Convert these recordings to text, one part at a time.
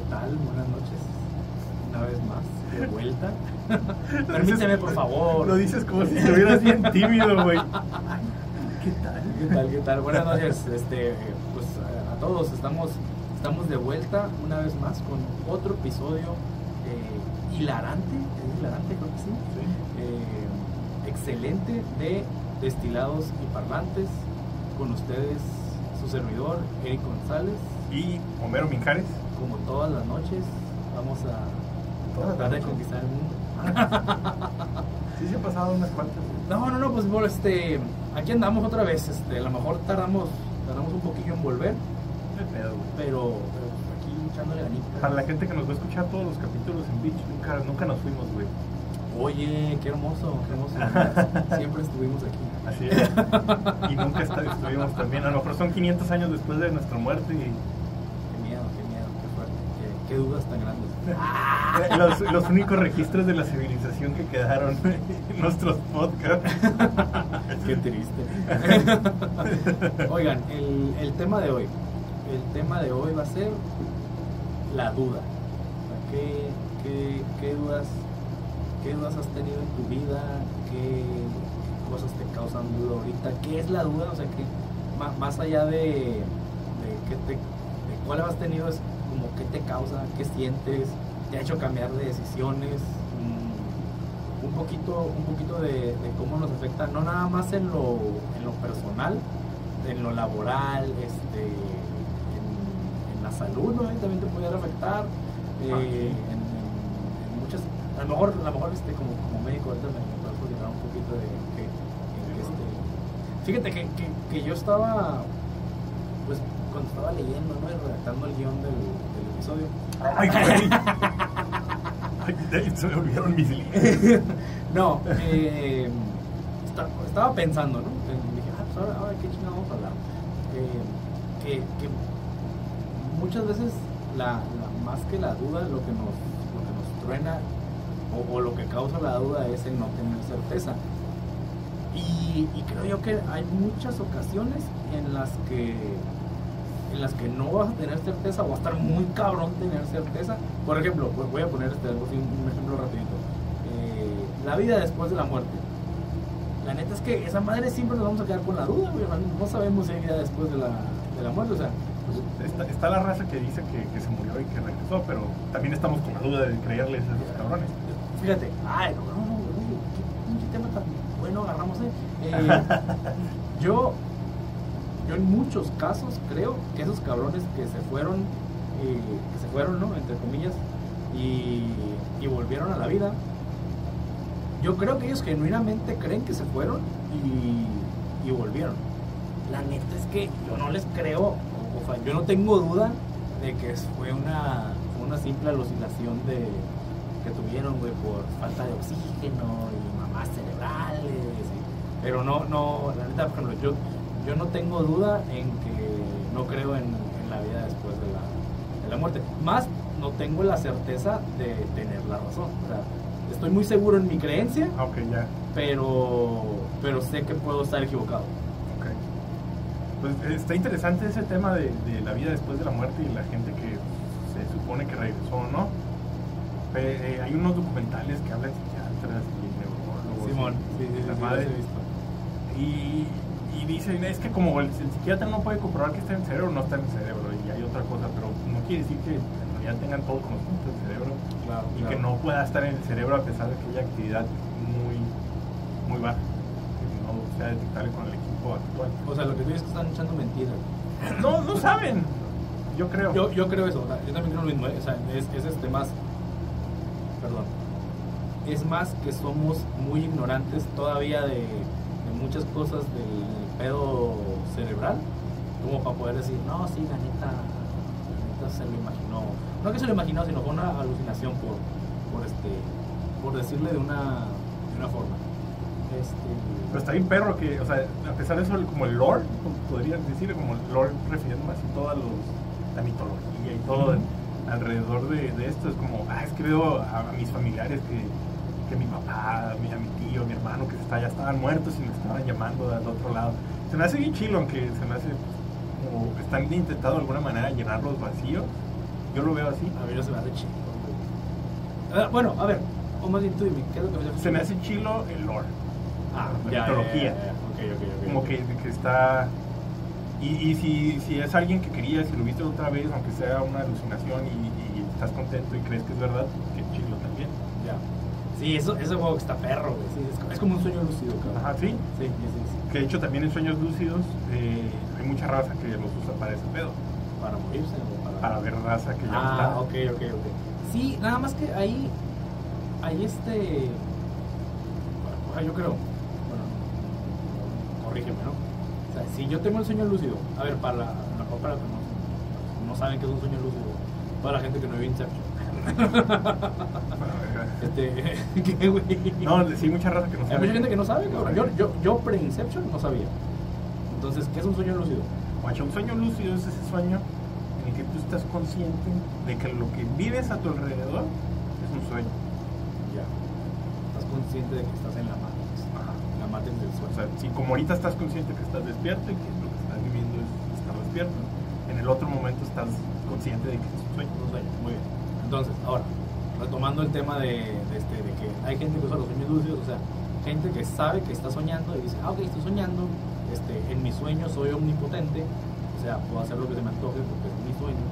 ¿qué tal? Buenas noches. Una vez más, de vuelta. Permíteme, por favor. Lo dices como si estuvieras bien tímido, güey. ¿Qué tal? ¿Qué tal? ¿Qué tal? Buenas noches. Este, pues a todos estamos, estamos de vuelta una vez más con otro episodio eh, hilarante, es hilarante creo que sí. Eh, excelente de destilados y parlantes. Con ustedes, su servidor, Eric González. Y Homero Minjares. Como todas las noches, vamos a tratar de conquistar el mundo. sí se han pasado unas cuantas. No, no, no, pues bueno, este, aquí andamos otra vez. Este, a lo mejor tardamos, tardamos un poquillo en volver. Pedo, pero, pero, aquí echándole ganitas. Para la gente que nos va a escuchar todos los capítulos en Beach, nunca, nunca nos fuimos, güey. Oye, qué hermoso, qué hermoso. Siempre estuvimos aquí. Así es. Y nunca estuvimos también. A lo mejor son 500 años después de nuestra muerte y qué dudas tan grandes. Los, los, únicos registros de la civilización que quedaron en nuestros podcasts. Qué triste. Oigan, el, el, tema de hoy. El tema de hoy va a ser la duda. ¿qué, qué, qué, dudas, ¿Qué dudas has tenido en tu vida? ¿Qué cosas te causan duda ahorita? ¿Qué es la duda? O sea, que más, allá de, de, que te, de cuál has tenido, es como qué te causa, qué sientes, te ha hecho cambiar de decisiones, mm, un poquito, un poquito de, cómo nos afecta, no nada más en lo, en lo personal, en lo laboral, este, en, la salud, ¿no? también te puede afectar, eh, en, muchas, a lo mejor, a lo mejor este, como, como médico ahorita me, me puedes un poquito de que, este, fíjate que, que, que yo estaba pues cuando estaba leyendo, ¿no? Y redactando el guion del episodio. ¡Ay, Ay, se me olvidaron mis líneas. no, eh, estaba pensando, ¿no? Dije, ah, pues ahora, ahora qué chingada vamos a hablar. Eh, que, que, muchas veces, la, la, más que la duda, lo que nos, lo que nos truena o, o, lo que causa la duda es el no tener certeza. Y, y creo yo que hay muchas ocasiones en las que en las que no vas a tener certeza o va a estar muy cabrón tener certeza. Por ejemplo, pues voy a poner este, un ejemplo rapidito. Eh, la vida después de la muerte. La neta es que esa madre siempre nos vamos a quedar con la duda, No sabemos si hay vida después de la, de la muerte. O sea, pues, está, la raza que dice que, que, se murió y que regresó, pero también estamos con la duda de creerles a esos cabrones. Fíjate, ay, no, no, no, qué tema tan bueno agarramos, eh. eh yo yo en muchos casos creo que esos cabrones que se fueron, eh, que se fueron, ¿no? Entre comillas, y, volvieron a la vida, yo creo que ellos genuinamente creen que se fueron y, volvieron. La neta es que yo no les creo, o, sea, yo no tengo duda de que fue una, una simple alucinación de, que tuvieron, güey, por falta de oxígeno y mamás cerebrales. pero no, no, la neta, por ejemplo, yo yo no tengo duda en que no creo en, la vida después de la, de la, muerte. Más no tengo la certeza de tener la razón. O sea, estoy muy seguro en mi creencia, okay, ya. pero, pero sé que puedo estar equivocado. Okay. Pues está interesante ese tema de, de, la vida después de la muerte y la gente que se supone que regresó, ¿no? Eh, hay unos documentales que hablan de psiquiatras y neurólogos. Simón, sí, sí, la madre. Y y dicen, es que como el, psiquiatra no puede comprobar que está en el cerebro, no está en el cerebro, y hay otra cosa, pero no quiere decir que ya tengan todo conocimiento del cerebro y que no pueda estar en el cerebro a pesar de que haya actividad muy, muy baja, que no sea detectable con el equipo actual. O sea, lo que tú dices es que están echando mentiras. No, no saben. Yo creo. Yo, yo creo eso. yo también creo lo mismo. ¿eh? O sea, es, es este más. Perdón. Es más que somos muy ignorantes todavía de, de muchas cosas del pedo cerebral, como para poder decir, no, sí, la neta, la neta se lo imaginó. No que se lo imaginó, sino fue una alucinación por, por este, por decirle de una, de una forma. Este... Pero está bien perro que, o sea, a pesar de eso, como el lore, podrían decir, como el lore refiriéndome así toda los, la mitología y todo alrededor de, de, esto, es como, ah, es que veo a, mis familiares que, que mi papá, mi, mi tío, mi hermano, que está, ya estaban muertos y me estaban llamando del otro lado se me hace bien chilo, aunque se me hace como están intentando de alguna manera llenar los vacíos. Yo lo veo así. A mí no se me hace chido, güey. Ah, bueno, a ver, o más bien tú dime, ¿qué es lo que me hace Se me chido? hace chilo el lore. Ah, la ya, mitología. ya, ya. Como que, que está... Y, y si, si es alguien que querías y lo viste otra vez, aunque sea una alucinación y, y estás contento y crees que es verdad, qué chilo también. Sí, eso, ese juego que está perro, güey. Sí, es, es como un sueño lúcido, cabrón. Ajá, sí. Sí, sí, sí, sí. Que de hecho también en sueños lúcidos eh, hay mucha raza que los usa para ese pedo. Para morirse o para... Para ver raza que ya no Ah, está. ok, ok, ok. Sí, nada más que ahí, ahí este, o sea, yo creo, bueno, corrígeme, ¿no? O sea, si yo tengo el sueño lúcido, a ver, para la, mejor para que no, no saben qué es un sueño lúcido, para la gente que no vive Inception. Este, ¿qué, güey? No, sí, mucha raza que no Hay sabe. mucha gente que no sabe, cabrón. Yo, yo, yo pre-Inception no sabía. Entonces, ¿qué es un sueño lúcido? Guacha, un sueño lúcido es ese sueño en el que tú estás consciente de que lo que vives a tu alrededor es un sueño. Ya. Estás consciente de que estás en la Matrix. Ajá. La Matrix del O sueño. sea, si como ahorita estás consciente que estás despierto y que lo que estás viviendo es estar despierto, en el otro momento estás consciente de que es un sueño. Un sueño, muy bien. Entonces, ahora, retomando el tema de, de este, de que hay gente que usa los sueños lúcidos, o sea, gente que sabe que está soñando y dice, ah, ok, estoy soñando, este, en mis sueños soy omnipotente, o sea, puedo hacer lo que se me antoje porque es mi sueño.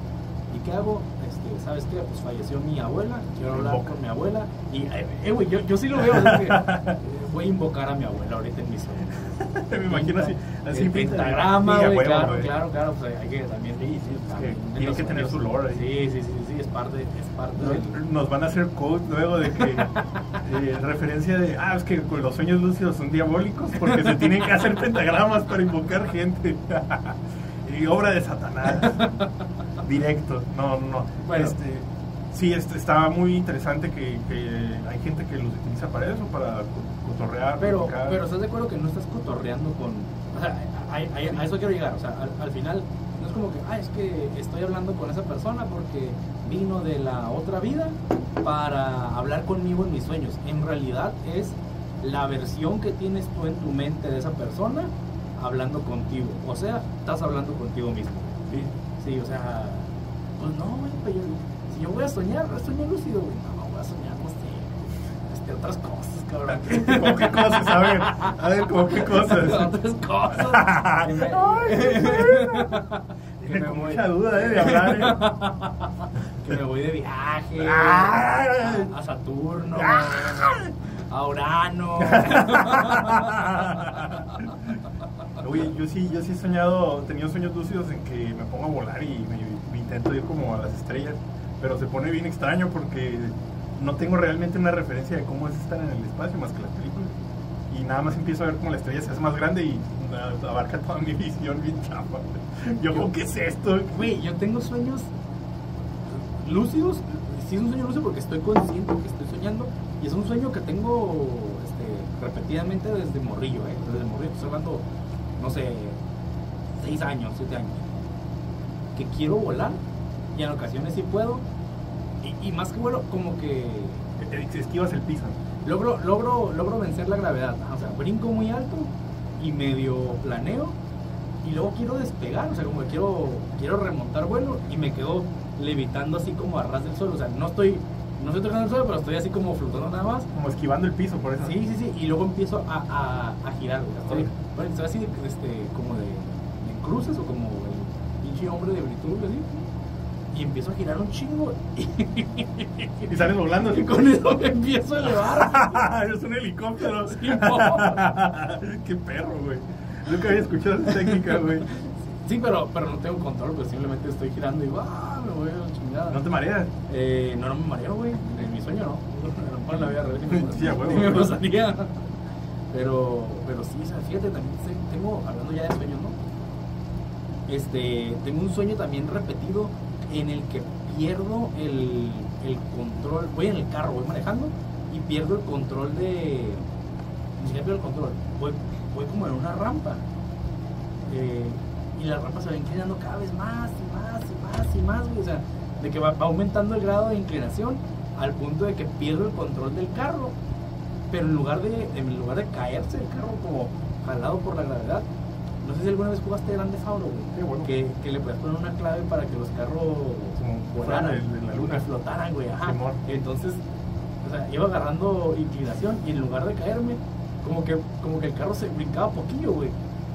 ¿Y qué hago? Este, ¿Sabes qué? Pues falleció mi abuela, quiero hablar Invoca. con mi abuela. Y, eh, eh, güey, yo, yo sí lo veo, es que, eh, voy a invocar a mi abuela ahorita en mis sueños. Me imagino así, así el pentagrama, güey, claro, claro, claro, pues hay que también Sí, sí, es también que en tiene que tener su lore. Sí, sí, sí, parte, es parte. Nos van a hacer code luego de que eh, referencia de ah es que los sueños lúcidos son diabólicos porque se tienen que hacer pentagramas para invocar gente y obra de Satanás directo no no no Bueno. este sí este, está muy interesante que, que hay gente que los utiliza para eso para co- cotorrear Pero, platicar. pero ¿estás de acuerdo que no estás cotorreando con... O sea, a, a- a eso quiero llegar, o sea, al, al final como que, ah, es que estoy hablando con esa persona porque vino de la otra vida para hablar conmigo en mis sueños. En realidad es la versión que tienes tú en tu mente de esa persona hablando contigo. O sea, estás hablando contigo mismo. sí Sí, o sea, pues no, güey, pero yo- si yo voy a soñar, no sueño lúcido, güey, no, no voy a soñar, no sé, este, otras cosas, cabrón. ¿Cómo qué cosas? A ver, a ver, ¿cómo qué cosas? otras cosas. Que me- voy- mucha duda eh, de hablar. eh. que me voy de viaje Ah. a, a Saturno, Ah. a Urano. Oye, yo sí, yo sí he soñado, he tenido sueños lúcidos en que me pongo a volar y me, me intento ir como a las estrellas, pero se pone bien extraño porque no tengo realmente una referencia de cómo es estar en el espacio más que las películas. Y nada más empiezo a ver cómo la estrella se hace más grande y abarca toda mi visión bien chapa. Yo, como, ¿qué es esto? Güey, yo tengo sueños lúcidos. Sí es un sueño lúcido porque estoy consciente que estoy soñando. Y es un sueño que tengo este, repetidamente desde morrillo, ¿eh? Desde morrillo. Estoy hablando, no sé, 6 años, 7 años. Que quiero volar y en ocasiones sí puedo. Y, y más que vuelo, como que Esquivas el piso. Logro, logro, logro vencer la gravedad. O sea, brinco muy alto y medio planeo y luego quiero despegar, o sea, como que quiero, quiero remontar vuelo y me quedo levitando así como a ras del suelo. O sea, no estoy, no estoy tocando el suelo, pero estoy así como flotando nada más. Como esquivando el piso, por eso. Sí, sí, sí. Y luego empiezo a, a, a girar, güey. Estoy, bueno, estoy así este, como de, de cruces o como el pinche hombre de Britul, así. Y empiezo a girar un chingo y, Y sales volando. y con eso me empiezo a elevar. es un helicóptero. Sí, Qué perro, güey. Nunca había escuchado esa técnica, güey. Sí, pero, pero no tengo control, pues simplemente estoy girando y ¡ah! me voy a la chingada. ¿No te mareas? Eh, no, no me mareo, güey. En mi sueño no. A lo mejor en la vida real sí a huevo, sí me pasaría. Pero, pero sí, o sea, fíjate, también tengo, hablando ya de sueños, ¿no? Este, tengo un sueño también repetido en el que pierdo el, el control. Voy en el carro, voy manejando y pierdo el control de. Ni siquiera pierdo el control. Voy, voy como en una rampa. Eh, y la rampa se va inclinando cada vez más y más y más y más. O sea, de que va, va aumentando el grado de inclinación al punto de que pierdo el control del carro. Pero en lugar de, en lugar de caerse el carro como jalado por la gravedad, no sé si alguna vez jugaste Grande Fauro, güey. Bueno. Que, que le puedes poner una clave para que los carros volaran, de la luna. flotaran, güey, ajá. Entonces, o sea, iba agarrando inclinación y en lugar de caerme, como que, como que el carro se brincaba poquillo, güey.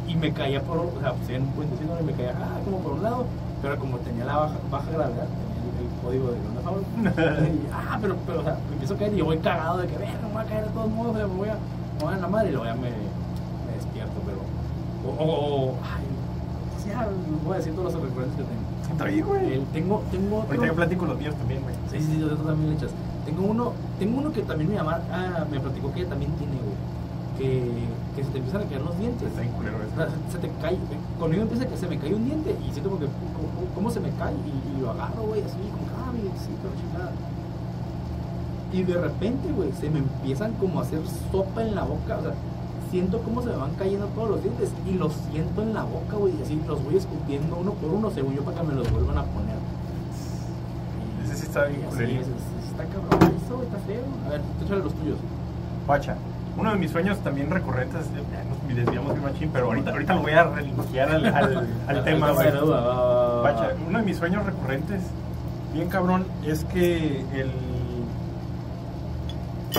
Y me caía por, o sea, pues en un puentecito y me caía, ah, como por un lado, pero como tenía la baja, baja gravedad, tenía el, código de favor. y, ah, pero, pero, o sea, me empiezo a caer y yo voy cagado de que, verga, me voy a caer de todos modos, me voy a, me voy a la madre y luego ya me, o, o, o, ay, ya voy a decir todos los recuerdos que tengo. Está bien, güey. El- tengo, tengo otro- Ahorita yo platico los míos también, güey. Sí, sí, sí, tú también le echas. Tengo uno, tengo uno que también mi mamá ah, me platicó que ella también tiene, güey. Que, que se te empiezan a caer los dientes. Está culero eso. se, se te cae, conmigo empieza que se me cae un diente y siento como que, ¿cómo, cómo se me cae? Y, y lo agarro, güey, así, como, ah, mi dientecito, chingada. Y de repente, güey, se me empiezan como a hacer sopa en la boca, o sea, siento cómo se me van cayendo todos los dientes y los siento en la boca, güey, y así los voy escupiendo uno por uno, según yo, para que me los vuelvan a poner. Ese sí está bien es, es- está cabrón eso, está feo. A ver, échale los tuyos. Guacha, uno de mis sueños también recurrentes, eh, nos desviamos bien machín, pero ahorita, ahorita lo voy a relinquear al, al, al tema. Guacha, uno de mis sueños recurrentes, bien cabrón, es que el...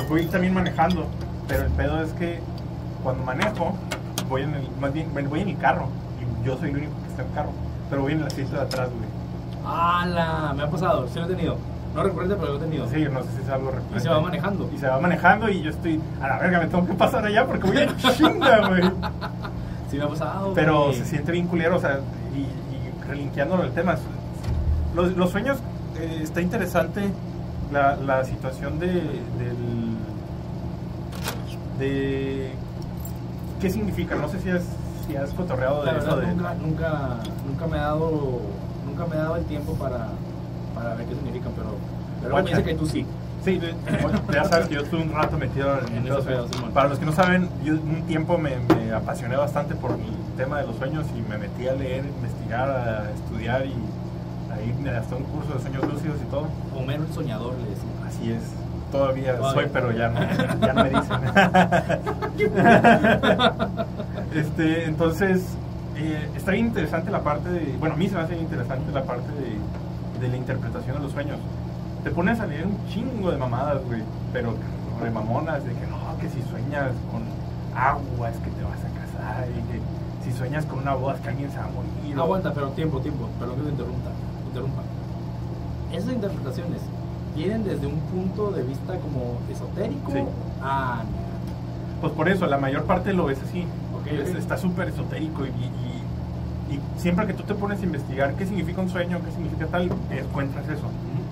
Voy también manejando, pero el pedo es que cuando manejo, voy en el, más bien, voy en el carro, y yo soy el único que está en el carro, pero voy en el asiento de atrás, güey. ¡Hala! Me ha pasado, sí lo he tenido. No recuerdo, pero lo he tenido. Sí, no sé si es algo recurrente. Y se va manejando. Y se va manejando y yo estoy, a la verga, me tengo que pasar allá porque voy en chinga, güey. Sí me ha pasado. Pero güey. se siente bien culero, o sea, y, y relinqueándolo el tema. Los, los sueños, eh, está interesante la, la situación de, del. de. ¿Qué significa? No sé si has, si has cotorreado de eso. De, nunca, nunca, nunca me he dado, nunca me he dado el tiempo para, para ver qué significan, pero, pero me dice que tú sí. Sí, ya sabes que yo estuve un rato metido en, En. Simón. Para los que no saben, yo un tiempo me, me apasioné bastante por el tema de los sueños y me metí a leer, investigar, a estudiar y a irme hasta un curso de sueños lúcidos y todo. Homero el soñador le decimos. Así es. Todavía Todavía. soy, pero ya no, ya no me dicen. este, entonces, eh, está bien interesante la parte de. Bueno, a mí se me hace interesante la parte de, de la interpretación de los sueños. Te pones a leer un chingo de mamadas, güey, pero de mamonas, de que no, que si sueñas con agua es que te vas a casar, y que si sueñas con una boda es que alguien se va a morir. Aguanta, pero tiempo, tiempo, perdón que te interrumpa. interrumpa. Esas interpretaciones vienen desde un punto de vista como esotérico. Sí. Ah, Pues por eso, la mayor parte lo ves así. Es-. Está súper esotérico y, y- y siempre que tú te pones a investigar qué significa un sueño, qué significa tal, encuentras eso.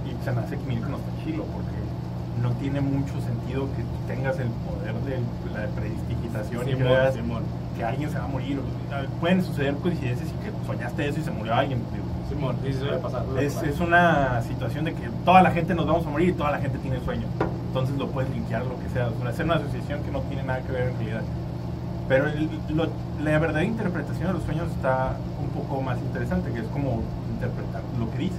Y se me hace que que no está chilo porque no tiene mucho sentido que tú tengas el poder de la predistigitación y Simón, creas que alguien se va a morir. O- Pueden suceder coincidencias y que soñaste eso y se murió alguien. Simón, sí, sí, Es, es una situación de que toda la gente nos vamos a morir y toda la gente tiene sueño. Entonces lo puedes linkear lo que sea. O sea, hacer una asociación que no tiene nada que ver en realidad. Pero el- lo- la verdadera interpretación de los sueños está un poco más interesante, que es como interpretar lo que dices.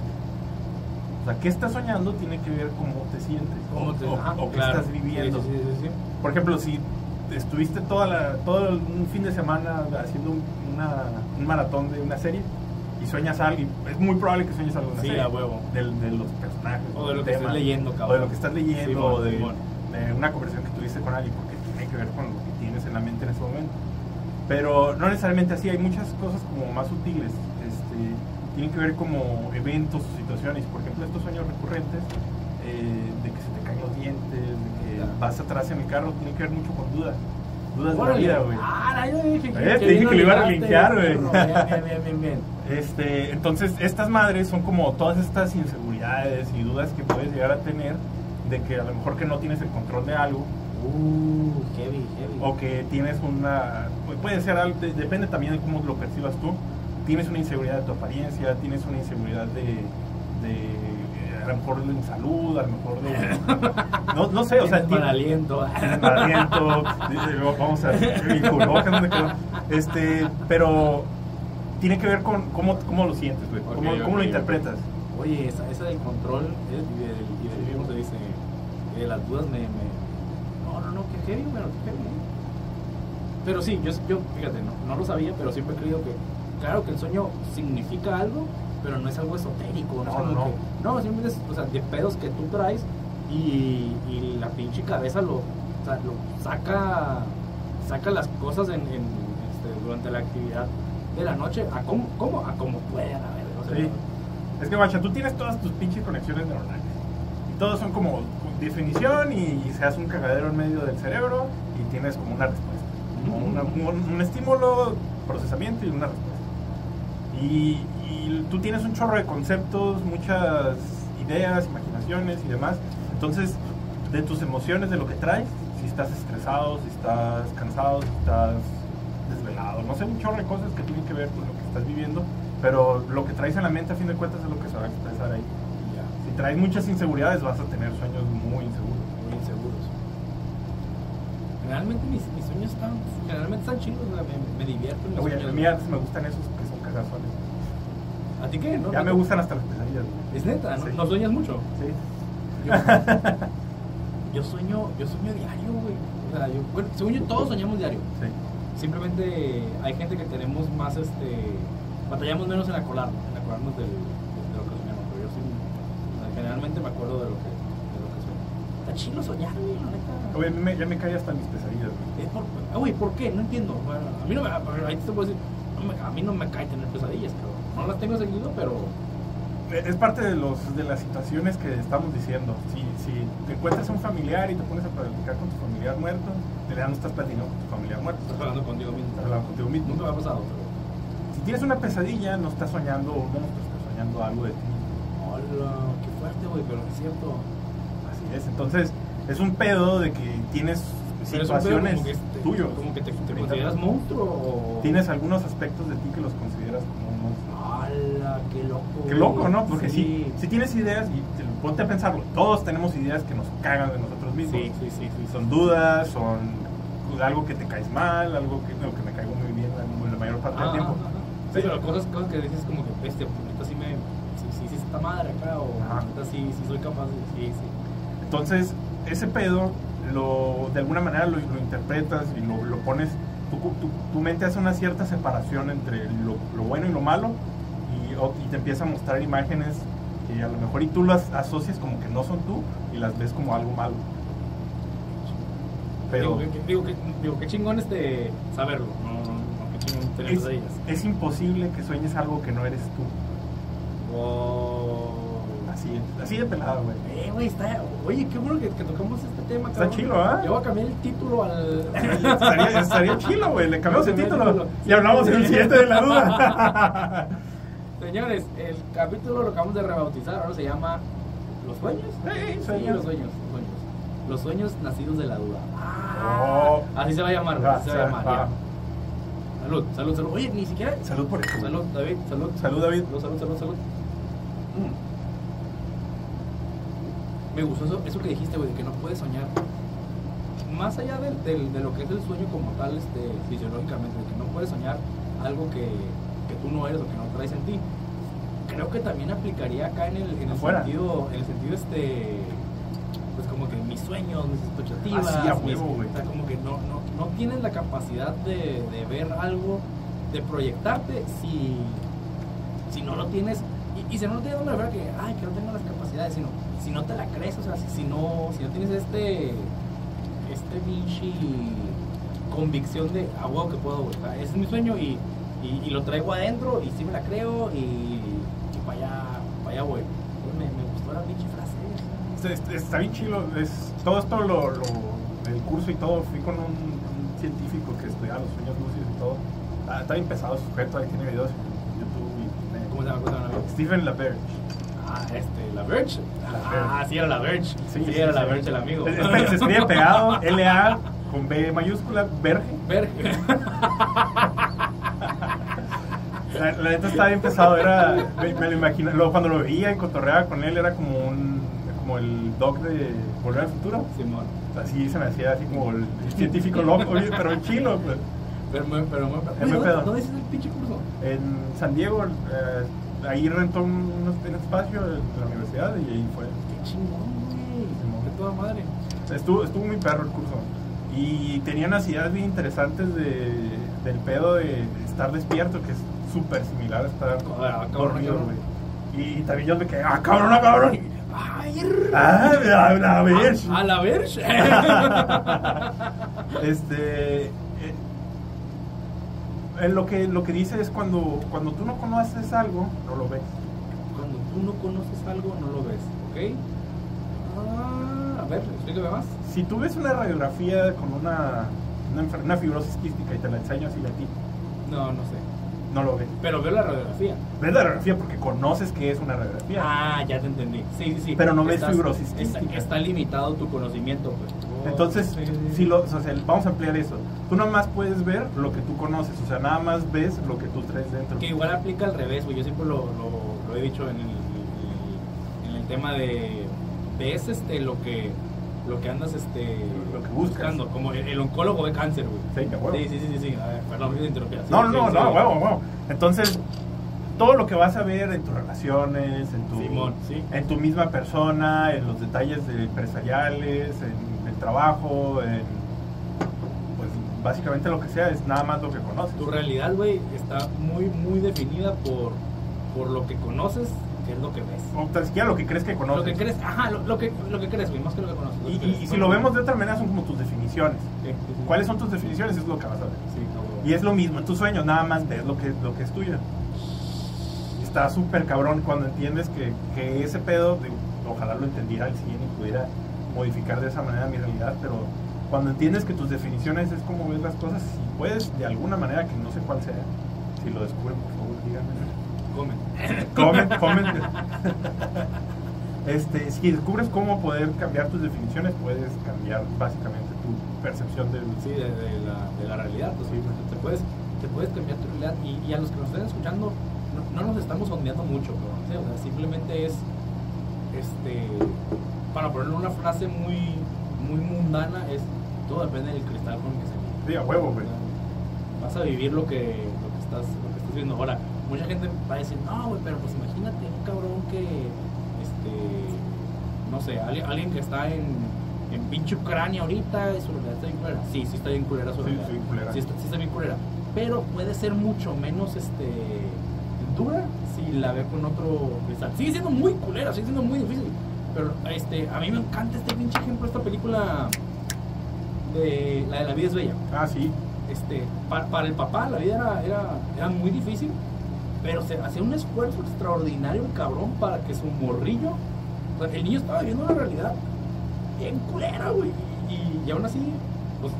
O sea, qué estás soñando tiene que ver cómo te sientes ¿Cómo o, te- o- ajá, o qué claro. estás viviendo. Sí, sí, sí. Por ejemplo, si estuviste toda la, todo un fin de semana haciendo un, una- un maratón de una serie y sueñas algo, es muy probable que sueñes algo de Sí, serie, a huevo. del- de los personajes, O de lo que tema, estás leyendo, o de cabrón. lo que estás leyendo, Simón, o de, de una conversación que tuviste con alguien, porque tiene que ver con lo que tienes en la mente en ese momento. Pero no necesariamente así, hay muchas cosas como más sutiles, este, tienen que ver como eventos o situaciones. Por ejemplo, estos sueños recurrentes eh, de que se te caen los dientes, de que Ya. vas atrás en el carro, tiene que ver mucho con dudas. Dudas de la vida, güey. Ah, yo dije que, Eh, te que dije bien que lo iba a relinkear, güey. Bien, bien, bien, bien. Este, entonces, estas madres son como todas estas inseguridades y dudas que puedes llegar a tener de que a lo mejor que no tienes el control de algo Uh, heavy, heavy. o que tienes una pu- puede ser algo de- depende también de cómo lo percibas tú tienes una inseguridad de tu apariencia tienes una inseguridad de, de a lo mejor en salud a lo mejor de no, no sé o sea mal aliento. Mal aliento, dice, vamos a este pero tiene que ver con cómo, cómo lo sientes güey, cómo, lo interpretas Oye, esa, esa del control y del, y del- ¿cómo se dice? De las dudas me, me- No, no, no, qué heavy, pero qué heavy. Pero sí, yo, yo fíjate, no, no lo sabía, pero siempre he creído que, claro que el sueño significa algo, pero no es algo esotérico, no, No, no. que, no, simplemente es, o sea, de pedos que tú traes y, y la pinche cabeza lo, o sea, lo saca, saca las cosas en, en, este, durante la actividad de la noche a como, como, a como pueda, a ver, o sea, Sí. Es que, guacha, tú tienes todas tus pinches conexiones neuronales. Y todos son como definición y se hace un cagadero en medio del cerebro y tienes como una respuesta. Como una- un, un estímulo, procesamiento y una respuesta. Y, y tú tienes un chorro de conceptos, muchas ideas, imaginaciones y demás. Entonces, de tus emociones, de lo que traes, si estás estresado, si estás cansado, si estás desvelado, no sé, un chorro de cosas que tienen que ver con lo que estás viviendo, pero lo que traes en la mente a fin de cuentas es lo que se va a expresar ahí. y ya, Si traes muchas inseguridades vas a tener sueños muy inseguros. muy inseguros. Generalmente mis, mis sueños están, generalmente están sea, me, me divierten Oye, a mí antes me gustan esos que son cagazones. ¿A ti qué? ¿No? Ya ¿No me gustan hasta las pesadillas. Es neta, ¿no? Sí. ¿No sueñas mucho? Sí. Yo, yo sueño, yo sueño diario, güey. O sea, yo, bueno, según yo, todos soñamos diario. Sí. Simplemente hay gente que tenemos más, este, batallamos menos en acordarnos, en acordarnos del, de, lo que soñamos. Pero yo sí, o sea, generalmente me acuerdo de lo que, de lo que sueño. Está chido soñar, güey, la neta. Oye, me- ya me cae hasta mis pesadillas. güey. Por, ah, güey, ¿por qué? No entiendo. Bueno, a mí no me, ahí te puedo decir, no me- a mí no me cae tener pesadillas, cabrón. No las tengo seguido, pero Es parte de, los, de las situaciones que estamos diciendo. Si, si te encuentras a un familiar y te pones a platicar con tu familiar muerto, realidad no estás platicando con tu familiar muerto, estás hablando contigo mismo. estás hablando contigo mismo. Nunca me ha pasado, pero... Si tienes una pesadilla, no estás soñando un monstruo, estás soñando algo de ti. Hola, qué fuerte, güey, pero es cierto. Así es. Entonces, es un pedo de que tienes Pero es un pedo situaciones como que te- tuyos. Como que te, te Ahorita consideras monstruo o... Tienes algunos aspectos de ti que los consideras como un monstruo. ¡Hala, qué loco! Qué loco, ¿no? Porque sí. si, si tienes ideas, y te- ponte a pensarlo, todos tenemos ideas que nos cagan de nosotros mismos. Sí, sí, sí, sí. Son dudas, son algo que te caes mal, algo que, no, que me caigo muy bien la, la mayor parte Ah, del tiempo. ah, ah. Sí, pero cosas, cosas que dices como que, este, neta sí me... Sí, sí, sí, está madre acá, o neta sí, sí soy capaz de... Sí, sí. Entonces, ese pedo, lo, de alguna manera lo, lo interpretas y lo, lo pones, tu, tu, tu mente hace una cierta separación entre lo, lo bueno y lo malo y, y te empieza a mostrar imágenes que a lo mejor y tú las asocias como que no son tú y las ves como algo malo. Pero Digo, que, que- digo, que, digo, qué chingón este saberlo. No, no, no, es, es imposible que sueñes algo que no eres tú. Wow. Así, así de pelado, güey. Eh, güey, está. Oye, qué bueno que, que tocamos este tema. Está cabrón. chilo, ¿ah? Yo voy a cambiar el título al. Estaría, estaría chilo, güey. Le cambiamos el título y hablamos en el siguiente de la duda. Señores, el capítulo lo acabamos de rebautizar. Ahora se llama Los sueños. Sí, Sí, los sueños. Los sueños. Los sueños nacidos de la duda. Oh. Así se va a llamar, así se va a llamar. Salud, salud, salud. Oye, ni siquiera. Salud por eso. Salud, David, salud. Salud, David. Salud, salud, salud, salud. Mm. Me gustó eso, eso que dijiste, güey, de que no puedes soñar. Más allá del, del- de lo que es el sueño como tal, este, fisiológicamente, de que no puedes soñar algo que, que tú no eres o que no traes en ti. Creo que también aplicaría acá en el, en el sentido, en el sentido este, pues como que mis sueños, mis expectativas, Ah, sí, a mis- huevo, güey. o sea, como que no, no, no tienes la capacidad de, de ver algo, de proyectarte si, si no lo tienes, y, y si no lo tienes, no me refiero a que, ay, que no tengo las capacidades, sino si no te la crees, o sea, si, si no, si no tienes este, este pinche convicción de, ah, wow, que puedo. O sea, ese es mi sueño y, y, y lo traigo adentro y sí me la creo y, y para allá, para allá voy. Me, me gustó la pinche frase. Está, está bien chilo. Es, todo esto, lo, lo- el curso y todo, fui con un, un científico que estudiaba los sueños lúcidos y todo. Ah, está bien pesado su sujeto, ahí tiene videos en YouTube. Y, me- ¿Cómo se llama? ¿Cómo se llama? Stephen LaBerge. Ah, este, la Verge. La Ah, sí, era la Verge. Sí, Sí, sí, era la sí. Verge, el amigo. Es- es- Se escribe pegado, L-A con B mayúscula, Verge. Verge. La, la neta estaba bien pesado, era, me, me lo imagino, luego cuando lo veía y cotorreaba con él era como un, como el doc de Volver al Futuro. Simón. Así se me hacía así como el científico loco, pero chilo, pues. Pero, muy- pero, muy-. ¿dónde, ¿Dónde es el pinche curso? En San Diego, eh, ahí rentó un, un espacio en la universidad y ahí fue. Qué chingón, güey. Simón. De toda madre. Estuvo, estuvo muy perro el curso. Y tenía unas ideas bien interesantes de, del pedo de estar despierto, que es súper similar a estar Ah, dormido, güey. Y también yo me quedé, ah, cabrón, ah, cabrón. Ay, Ah, a, a ver. a la ver. Este. Eh, lo, que, lo que dice es cuando, cuando tú no conoces algo, no lo ves. Cuando tú no conoces algo, no lo ves, ¿ok? Ah, a ver, explícame más. Si tú ves una radiografía con una, una, una fibrosis quística y te la enseño así a ti, No, no sé. no lo ves. Pero veo la radiografía. Ves la radiografía porque conoces que es una radiografía. Ah, ya te entendí. Sí, sí, sí. Pero no ves fibrosis Está, está limitado tu conocimiento, pues. Entonces, si lo, o sea, vamos a ampliar eso. Tú nada más puedes ver lo que tú conoces, o sea, nada más ves lo que tú traes dentro. Que igual aplica al revés, güey. Yo siempre lo, lo, lo he dicho en el, en el tema de. Ves este, lo que lo que andas este, Lo que buscas. buscando. Como el, el oncólogo de cáncer, güey. Sí. Sí, sí, sí, sí, ver, perdón, interrumpí. Sí, No, no, no, huevo, huevo. Entonces, todo lo que vas a ver en tus relaciones, en tu, Simón, sí. en tu misma persona, en los detalles de empresariales, en el trabajo, en pues básicamente lo que sea, es nada más lo que conoces. Tu realidad, güey, está muy, muy definida por, por lo que conoces, que es lo que ves. O tan siquiera lo que crees que conoces. Lo que crees, ajá, lo, lo que, lo que crees, güey, más que lo que conoces. Y, y- y si lo vemos de otra manera son como tus definiciones. Sí, sí, sí. ¿Cuáles son tus definiciones? Es lo que vas a ver. Y es lo mismo, en tus sueños nada más ves lo que, lo que es tuyo. Está súper cabrón cuando entiendes que, que ese pedo, digo, ojalá lo entendiera al 100 y pudiera modificar de esa manera mi realidad, pero cuando entiendes que tus definiciones es como ves las cosas, si puedes de alguna manera, que no sé cuál sea, si lo descubren, por favor, díganme. Comen. Comen, comen. Este, si descubres cómo poder cambiar tus definiciones, puedes cambiar básicamente tu percepción del... Sí, de, de la, de la realidad. Pues, sí, te, puedes, te puedes cambiar tu realidad. Y, y a los que nos estén escuchando, no, no nos estamos ondeando mucho, cabrón, ¿sí? O sea, simplemente es, este, para ponerle una frase muy, muy mundana, es todo depende del cristal con el que se mira. Sí, a huevo, güey. Vas a vivir lo que, lo que, estás, lo que estás viendo. Ahora, mucha gente va a decir, no, güey, pero pues imagínate un cabrón que, este, no sé, alguien, alguien que está en, en pinche Ucrania ahorita, y su realidad está bien culera. Sí, sí está bien culera su Sí, realidad. sí, bien culera. Sí está, sí está bien culera. Pero puede ser mucho menos, este, si la ve con otro cristal. Sigue siendo muy culera, sigue siendo muy difícil. Pero, este, a mí me encanta este pinche ejemplo, esta película de la de La vida es bella Ah, sí. este, para, para el papá la vida era, era, era muy difícil, pero se hacía un esfuerzo extraordinario el cabrón para que su morrillo, o sea, el niño estaba viviendo una realidad bien culera, güey, y, y aún así, pues,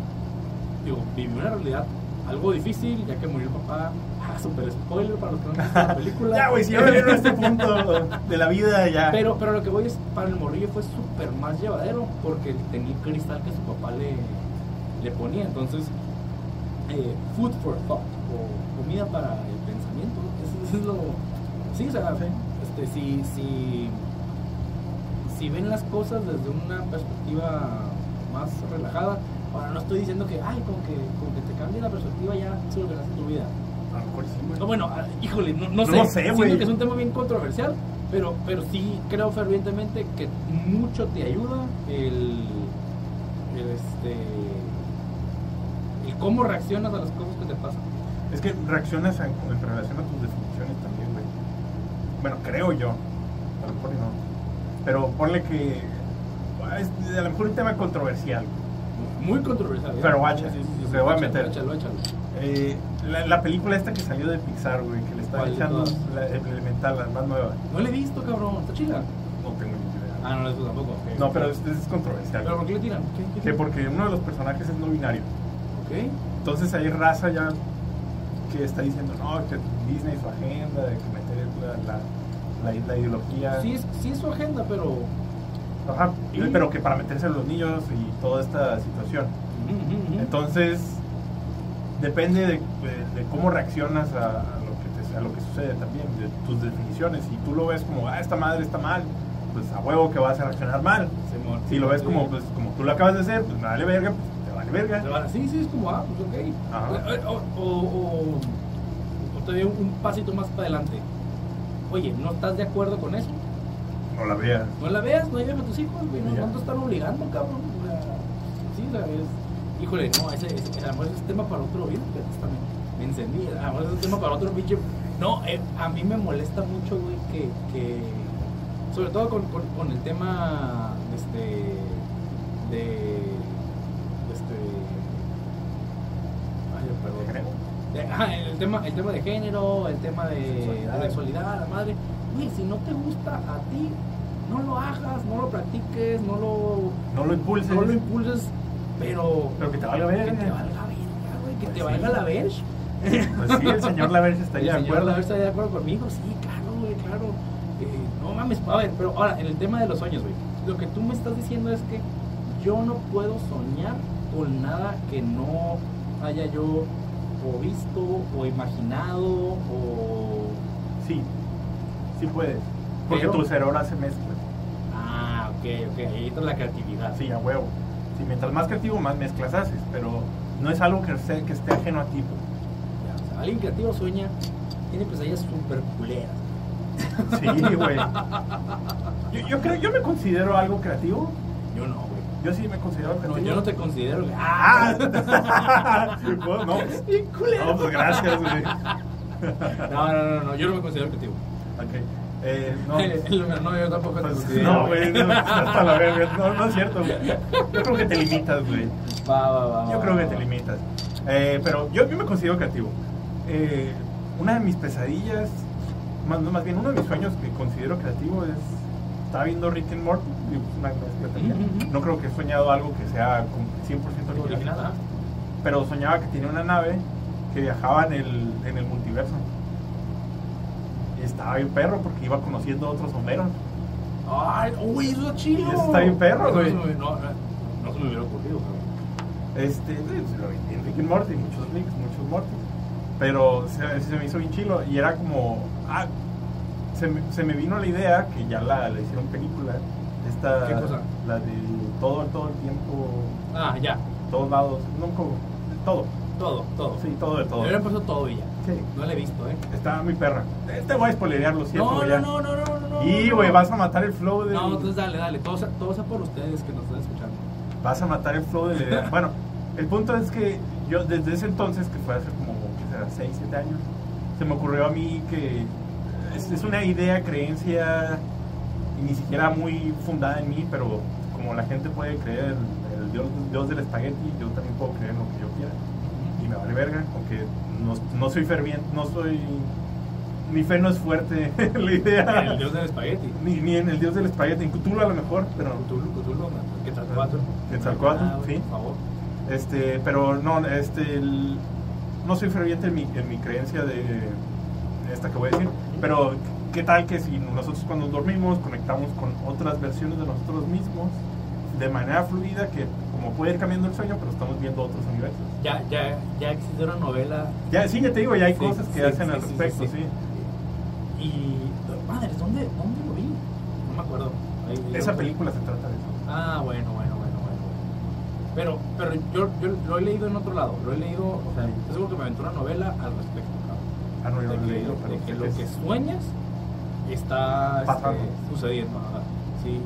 digo, vivió una realidad algo difícil, ya que murió el papá, ah, super spoiler para los que no han visto la película. Ya, güey, si ya me vieron a este punto de la vida, ya. Pero, pero lo que voy es, para el morrillo fue súper más llevadero porque tenía cristal que su papá le, le ponía. Entonces, eh, food for thought o comida para el pensamiento, eso, es lo... Sí, o sea. Este, si, si, si ven las cosas desde una perspectiva más relajada, ahora no estoy diciendo que, ay, con que, con que te cambie la perspectiva ya solucionaste tu vida. A lo mejor sí, güey. No, bueno, ah, híjole, no, no No sé. sé, Siento güey. que es un tema bien controversial, pero, pero sí creo fervientemente que mucho te ayuda el, el, este, el cómo reaccionas a las cosas que te pasan. Es que reaccionas en, en relación a tus definiciones también, güey. Bueno, creo yo. A lo mejor no. Pero ponle que. Es a lo mejor un tema controversial. Muy controversial. ¿eh? Pero guacha, te voy a échalo, meter. Échalo, échalo. Eh, la, la película esta que salió de Pixar, güey, que le está ¿Cuál de echando la elemental, la más nueva. No le he visto, cabrón. Está chila. No tengo ni idea. Ah, no le he visto tampoco. No, pero es, es controversial. ¿Pero por qué le tiran? ¿Qué, qué- Que porque uno de los personajes es no binario. Ok. Entonces hay raza ya que está diciendo, no, que Disney su agenda de que meter la, la, la, la ideología. Sí es, sí es su agenda, pero... Ajá, Y- pero que para meterse a los niños y toda esta situación. Entonces, depende de, de- de cómo reaccionas a, a lo que te- a lo que sucede también, de tus definiciones. Si tú lo ves como, ah, esta madre está mal, pues a huevo que vas a reaccionar mal. Si lo ves Sí. como, pues, como tú lo acabas de hacer, pues me vale verga, pues te vale verga. Sí, sí, es como, ah, pues ok. Ajá. Eh, O, o, o, o te doy un, pasito más para adelante. Oye, ¿no estás de acuerdo con eso? No la veas. No la veas, no lleves a tus hijos, güey. No, te están obligando, cabrón. Sí, la ves. Híjole, no, ese, ese, a lo mejor ese es tema para otro video, me encendí. A lo mejor ese es tema para otro pinche No, eh, a mí me molesta mucho, güey, que, que sobre todo con, con, con el tema este, de, este, ay, perdón. De- ajá, el tema, el tema de género, el tema de Sexualidad. de sexualidad, la madre. Güey, si no te gusta a ti, no lo hagas, no lo practiques, no lo, No lo impulses. no lo impulses, pero Pero que te valga que verga. te valga verga, güey, que Pues te valga la verga. Pues sí, el señor Laverge estaría El de acuerdo. Laver estaría de acuerdo conmigo, sí, claro, güey, claro. Eh, no mames, a ver, pero ahora, en el tema de los sueños, güey, lo que tú me estás diciendo es que yo no puedo soñar con nada que no haya yo o visto o imaginado o... Sí, sí puedes. Porque Pero- tu cerebro hace mezcla. Ah, ok, ok, ahí entra la creatividad. Sí, a huevo. Sí, mientras más creativo, más mezclas haces. Pero no es algo que, se- que esté ajeno a ti. pues. Ya, o sea, alguien creativo sueña, tiene pesadillas súper culeras. Sí, güey. Yo, yo creo, yo me considero algo creativo. Yo no, güey. Yo sí me considero No, creativo. yo no te considero... güey. ¡Ah! Bueno, no, pues, Bien culero. no, pues gracias, güey. No, no, no, no, yo no me considero creativo. Ok. Eh, no. no, yo tampoco te considero. no, güey, no, hasta la verga. No, no es cierto, güey. Yo creo que te limitas, güey. Va, va, va. Yo creo que te limitas. Eh, pero yo, yo me considero creativo. Eh, una de mis pesadillas, más, más bien uno de mis sueños que considero creativo es. Estaba viendo Rick and Morty, una. No creo que he soñado algo que sea como 100% original. Ajá. Pero soñaba que tenía una nave que viajaba en el, en el multiverso. Estaba bien perro porque iba conociendo a otros someros. Ay, uy, eso es chido. Eso está bien perro, güey. No, no, no se me hubiera ocurrido, pero. Este, lo vi en Rick and Morty, muchos Ricks, muchos Morty. Pero se, se me hizo bien chilo y era como. Ah, se me, se me vino la idea que ya la, la hicieron película. Esta, ¿Qué cosa? La de todo, todo el tiempo, Ah, ya. todos lados, no como. Todo, Todo, todo. sí, todo de todo. Me hubiera puesto todo y ya. Sí, No la he visto, ¿eh? estaba muy perra. Te voy a spoilerear, lo siento, No, güey, no, ya. no, no, no, no, no. Y, güey, no. vas a matar el flow de. No, entonces dale, dale. Todo sea, todo sea por ustedes que nos están escuchando. vas a matar el flow de la idea. Bueno, el punto es que yo desde ese entonces, que fue hace como, ¿qué será? 6, 7 años, se me ocurrió a mí que es, es una idea, creencia, y ni siquiera muy fundada en mí, pero como la gente puede creer en el dios, dios del espagueti, yo también puedo creer en lo que yo me vale verga, no, no soy ferviente, no soy... Mi fe no es fuerte en la idea. El dios del espagueti. Ni, ni en el dios del espagueti, en Cthulhu a lo mejor, pero... Cthulhu, Cthulhu, Quetzalcóatl. Quetzalcóatl, Ah, sí. Por favor. Este, pero no, este, el- no soy ferviente en mi, en mi creencia de esta que voy a decir, pero ¿qué tal que si nosotros cuando dormimos conectamos con otras versiones de nosotros mismos de manera fluida que como puede ir cambiando el sueño, pero estamos viendo otros universos? Ya, ya, ya existe una novela. Ya, sí, ya te digo, ya hay Sí, cosas que sí, hacen al respecto, sí. Y. Madre, ¿dónde, ¿dónde lo vi? No me acuerdo. Ahí- Esa película se trata de eso. Ah, bueno, bueno, bueno, bueno. Pero, pero yo, yo lo he leído en otro lado. Lo he leído, o sea, estoy seguro que me aventó una novela al respecto. Ah, no, yo lo he que, leído, pero de que lo que que es- sueñas está este, sucediendo. ajá. Sí,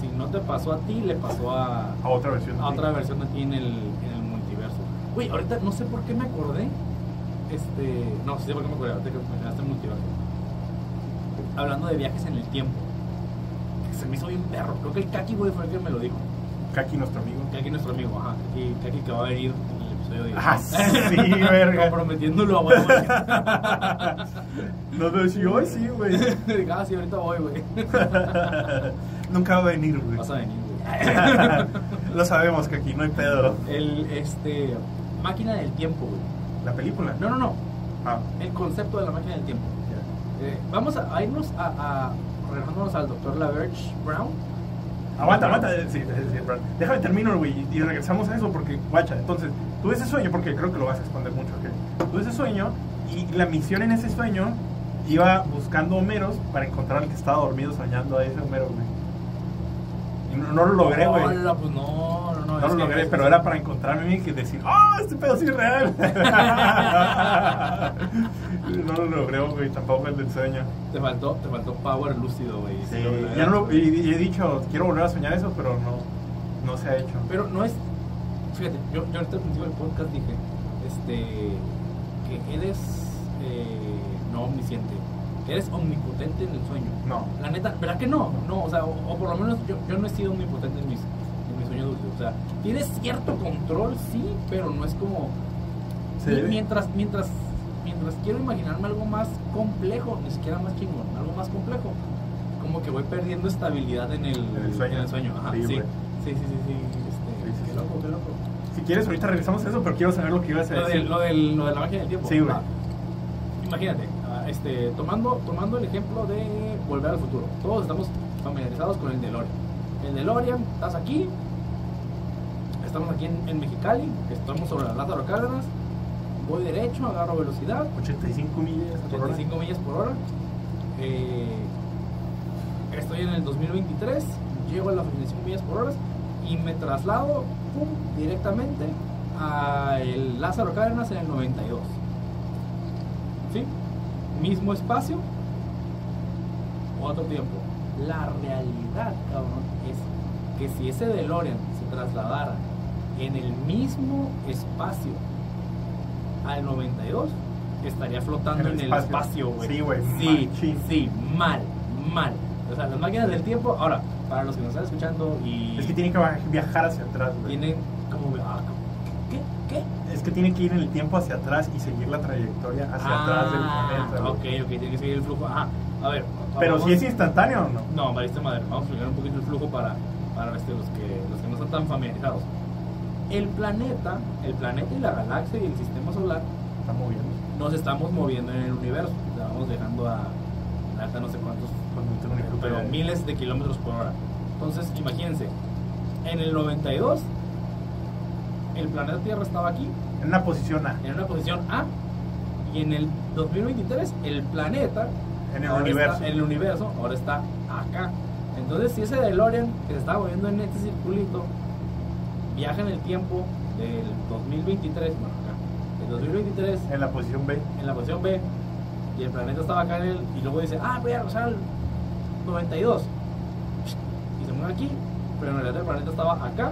si no te pasó a ti, le pasó a, a otra versión. a otra versión de ti en el, en el multiverso. Güey, ahorita no sé por qué me acordé. Este. No, sí sé por qué me acordé, ahorita que mencionaste el multiverso. Hablando de viajes en el tiempo. Se me hizo bien perro. Creo que el Kaki, güey, fue el que me lo dijo. Kaki, nuestro amigo. Kaki, nuestro amigo, ajá. Kaki, Kaki que va a venir en el episodio de. Ah, sí, verga. Comprometiéndolo a huevo. Nos lo decía hoy, sí, güey. ah, sí, ahorita voy, güey. Nunca va a venir, güey. Vas a venir. Lo sabemos que aquí no hay pedo. El, este. Máquina del tiempo, güey. La película. No, no, no. Ah, El concepto de la máquina del tiempo. Eh, vamos a, a irnos a, a regresándonos al doctor Laverge Brown. Aguanta, aguanta. eh, Sí, sí, sí, Brad. Déjame terminar, güey, y regresamos a eso porque, guacha, entonces, tuve ese sueño, porque creo que lo vas a expandir mucho, ¿ok? Tuve ese sueño y la misión en ese sueño iba buscando Homeros para encontrar al que estaba dormido soñando a ese Homero, güey. No, no lo logré, güey. Hola, pues no, no, no. No lo que- logré, pero era para encontrarme y decir, ¡ah, este pedo sí es real! no lo logré, güey, tampoco el del sueño. Te faltó, te faltó power lúcido, güey. Sí, ya no lo, y, y he dicho, quiero volver a soñar eso, pero no, no se ha hecho. Pero no es. Fíjate, yo, yo ahorita al principio del podcast dije este, que eres. eh, no omnisciente. Eres omnipotente en el sueño. No. La neta, ¿verdad que no? No, o sea, o, o por lo menos yo, yo no he sido omnipotente en mis, en mis sueños dulces. O sea, tienes cierto control, sí, pero no es como. Debe- mientras, mientras, mientras quiero imaginarme algo más complejo, ni siquiera más chingón, algo más complejo, como que voy perdiendo estabilidad en el, En el sueño. en el sueño. Ajá, Sí, sí, sí, sí, sí, sí, este, Sí, sí, qué sí. loco, qué loco. Si quieres, ahorita regresamos a eso, pero quiero saber lo que ibas a Lo, decir. del- lo, del- lo de la máquina del tiempo. Sí, güey. Imagínate, este, tomando, tomando el ejemplo de Volver al Futuro. Todos estamos familiarizados con el DeLorean. El DeLorean, estás aquí, estamos aquí en, en Mexicali, estamos sobre la Lázaro Cárdenas, voy derecho, agarro velocidad, 85 millas por hora. 85 millas por hora. Eh, estoy en el 2023, llego a las 85 millas por hora y me traslado pum, directamente a el Lázaro Cárdenas en el 92. ¿Sí? Mismo espacio, otro tiempo. La realidad, cabrón, es que si ese DeLorean se trasladara en el mismo espacio al 92, estaría flotando en el espacio, güey. Sí, güey. Sí, sí, mal, mal. O sea, las máquinas del tiempo, ahora, para los que nos están escuchando y Es que tiene que viajar hacia atrás, güey. tienen como, ah, ¿qué? ¿Qué? Es que tiene que ir en el tiempo hacia atrás y seguir la trayectoria hacia atrás del planeta. Ah, Ok, ok, tiene que seguir el flujo. Ajá, a ver. Pero si es instantáneo o no. No, valiste madre. Vamos a explicar un poquito el flujo para, para este, los, que, los que no están tan familiarizados. El planeta, el planeta y la galaxia y el sistema solar Está moviendo. nos estamos moviendo en el universo. Vamos dejando a, a no sé cuántos, pero, pero miles de kilómetros por hora. Entonces, imagínense, en el 92, el planeta Tierra estaba aquí, En una posición A. en una posición A, y en el 2023, el planeta En el universo. está- en el universo ahora está acá. Entonces, si ese DeLorean que se estaba moviendo en este circulito viaja en el tiempo del 2023, bueno, acá, del 2023 En la posición B. en la posición B y el planeta estaba acá en el y luego dice, ah, voy a rozar el 92 y se mueve aquí, pero en realidad el planeta estaba acá.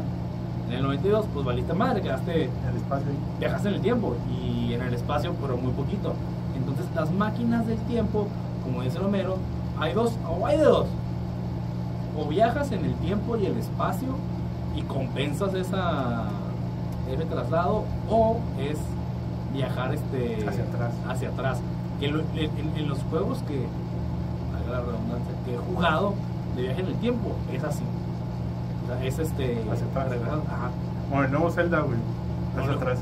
En el 92, pues valiste madre, quedaste En el espacio. viajaste en el tiempo y en el espacio, pero muy poquito. Entonces, las máquinas del tiempo, como dice Romero, hay dos, o hay de dos. O viajas en el tiempo y el espacio y compensas esa, ese traslado, o es viajar este, Hacia atrás. hacia atrás. Que en, en- en los juegos que, la redundancia, que he jugado de viaje en el tiempo, es así. O es este. Hacia atrás. Ajá. Bueno, el nuevo Zelda, güey. Hacia atrás.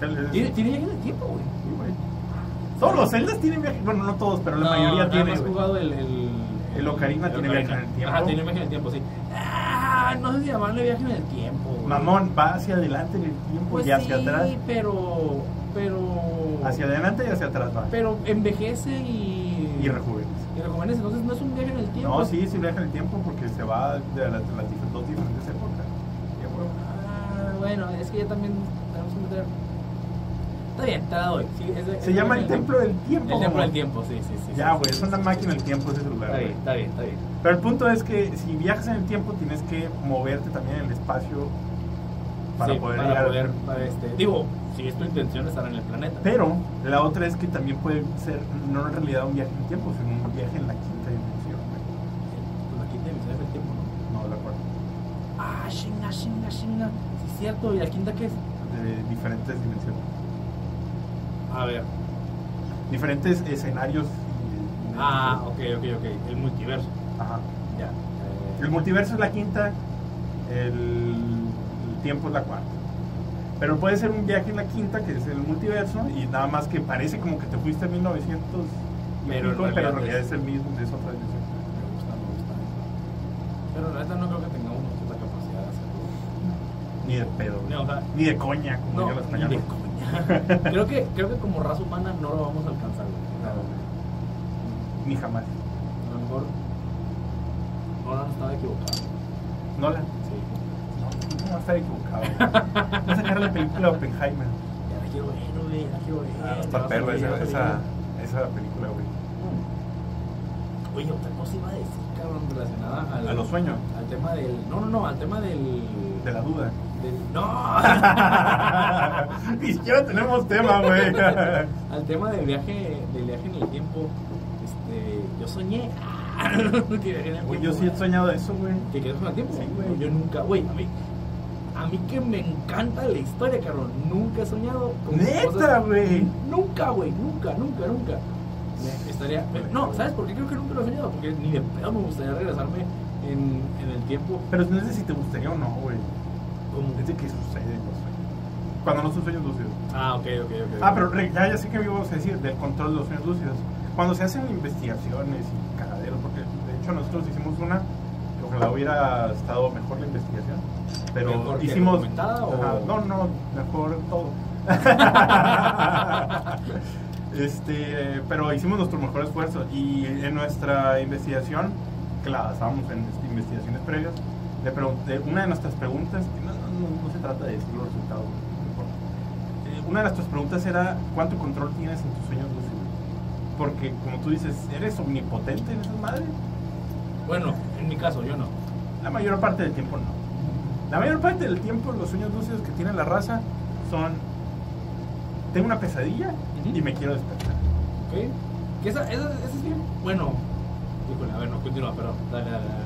no Tiene, tiene viaje en el tiempo, güey. Sí, güey. Todos los Zeldas tienen viaje. Bueno, no todos, pero la mayoría nada tiene. más güey. jugado el, el, El Ocarina tiene Ocarina. viaje en el tiempo. Ajá, tiene viaje en el tiempo, sí. Ah, no sé si llamarle viaje en el tiempo. güey. Mamón, va hacia adelante en el tiempo Pues y hacia sí, atrás. pero. Pero. Hacia adelante y hacia atrás va. Pero envejece y. Y rejuvenece. Y rejuvenece, entonces no es un viaje tiempo. No, sí, sí viaja en el tiempo porque se va de las, dos diferentes épocas. Ah, bueno, es que ya también tenemos que meter. Está bien, te la doy. Sí, es de- es Se llama el templo del tiempo. El templo del tiempo, sí, sí, sí. Ya, sí, güey, sí, es una sí. máquina del tiempo ese lugar. Está bien, está bien, está bien. Pero el punto es que si viajas en el tiempo tienes que moverte también en el espacio para Sí, poder para llegar. poder, para este, digo, si es tu intención estar en el planeta. Pero la otra es que también puede ser no en realidad un viaje en el tiempo, sino un viaje en la quinta dimensión. güey. Pues aquí te dice el tiempo, ¿no? No, la cuarta. Ah, chinga, chinga, chinga. Sí, es cierto. ¿Y la quinta qué es? De diferentes dimensiones. A ver. Diferentes escenarios. y- Ah, ok, ok, ok. El multiverso. Ajá. Ya. Eh, El multiverso es la quinta, el, el tiempo es la cuarta. Pero puede ser un viaje en la quinta, que es el multiverso, y nada más que parece como que te fuiste a 1900, y Pero en pico, pero en realidad es- es el mismo, es otra dimensión. me gusta, me gusta. Pero la neta no creo que tengamos Ni de pedo. No, o sea, ni de coña, como no, yo los ni de coña. creo, que, creo que como raza humana no lo vamos a alcanzar. güey. Ni jamás. A lo mejor Nolan estaba equivocado. Nolan. Sí. No, no va a estar equivocado. Va a sacar la película Oppenheimer. Ya la quiero ver, güey, ya la quiero ver. Ah, está perro esa, esa, esa película, güey. Oye, otra cosa iba a decir, cabrón, relacionada al, A los sueños, al tema del. No, no, no, al tema del. de la duda. No, Ni siquiera tenemos tema, güey. al tema del viaje, del viaje en el tiempo. Este, yo soñé. Güey, yo sí he soñado eso, güey. ¿Que quieres con el tiempo? Sí, güey. Yo nunca, güey, a mí. A mí que me encanta la historia, cabrón. Nunca he soñado con Neta, güey. Nunca, güey, nunca, nunca, nunca. Me- Estaría. No, ¿sabes por qué creo que nunca lo he soñado? Porque ni de pedo me gustaría regresarme en, en el tiempo. Pero no sé si te gustaría o no, güey. De que sucede en los sueños. Cuando no son sueños lúcidos. Ah, ok, ok, ok. Ah, pero re- ya, ya sé que a decir del control de los sueños lúcidos. Cuando se hacen investigaciones y cagaderos, porque de hecho nosotros hicimos una, ojalá hubiera estado mejor la investigación, pero ¿Mejor hicimos... o- Ajá, no, no, mejor todo. este, pero hicimos nuestro mejor esfuerzo y en nuestra investigación, que la basábamos en investigaciones previas, le pregunté, una de nuestras preguntas, no, no, se trata de decir los resultados. Eh, una de nuestras preguntas era cuánto control tienes en tus sueños lúcidos. Porque como tú dices, ¿eres omnipotente en esas madres? Bueno, en mi caso, yo no. La mayor parte del tiempo no. La mayor parte del tiempo los sueños lúcidos que tiene la raza son tengo una pesadilla Ujú. y me quiero despertar. ¿Ok? Que esa, esa, esa es bien. Bueno, a ver, no continúa, pero dale, dale, dale.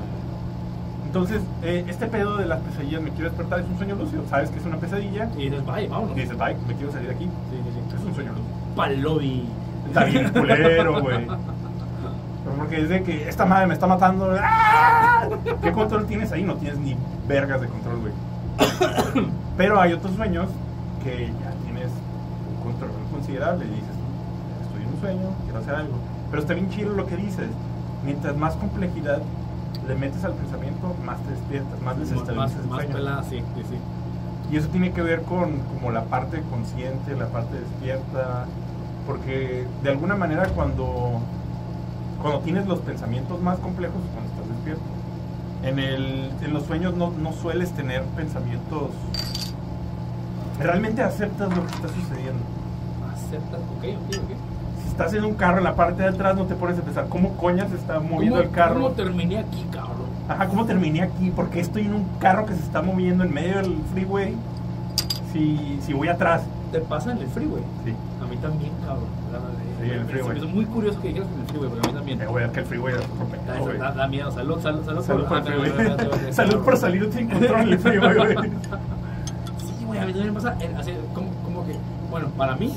Entonces, eh, este pedo de las pesadillas, me quiero despertar, es un sueño lúcido. Sabes que es una pesadilla Y dices, vaya, vámonos. y dices, bye, me quiero salir de aquí. Sí, sí, sí. Es un sueño lúcido. Palobi. Está bien culero, güey. Porque es de que esta madre me está matando. ¡Ah! ¿Qué control tienes ahí? No tienes ni vergas de control, güey. Pero hay otros sueños que ya tienes un control considerable. Y dices, estoy en un sueño, quiero hacer algo. Pero está bien chido lo que dices. Mientras más complejidad le metes al pensamiento, más te despiertas, más Más, desestabilizas el más sueño. pelada, sí, sí, sí. Y eso tiene que ver con como la parte consciente, la parte despierta, porque de alguna manera cuando, cuando tienes los pensamientos más complejos es cuando estás despierto. En, el, en los sueños no, no sueles tener pensamientos... Realmente aceptas lo que está sucediendo. Aceptas, ok, ok, ok. Estás en un carro en la parte de atrás no te pones a pensar cómo coñas se está moviendo ¿Cómo, el carro. ¿Cómo terminé aquí, cabrón? Ajá, ¿cómo terminé aquí? ¿Por qué estoy en un carro que se está moviendo en medio del freeway? Si, si voy atrás. Te pasa en el freeway. Sí. A mí también, cabrón. Sí, en el freeway. Me hizo muy curioso que dijeras en el freeway, porque a mí también. Eh, güey, es que el freeway es Da, da- miedo. Salud, salud, salud. Salud por el pero- pero- freeway. Salud por salir sin control en el freeway, güey. Sí, güey, a mí también me pasa en- así, como, como que, bueno, para mí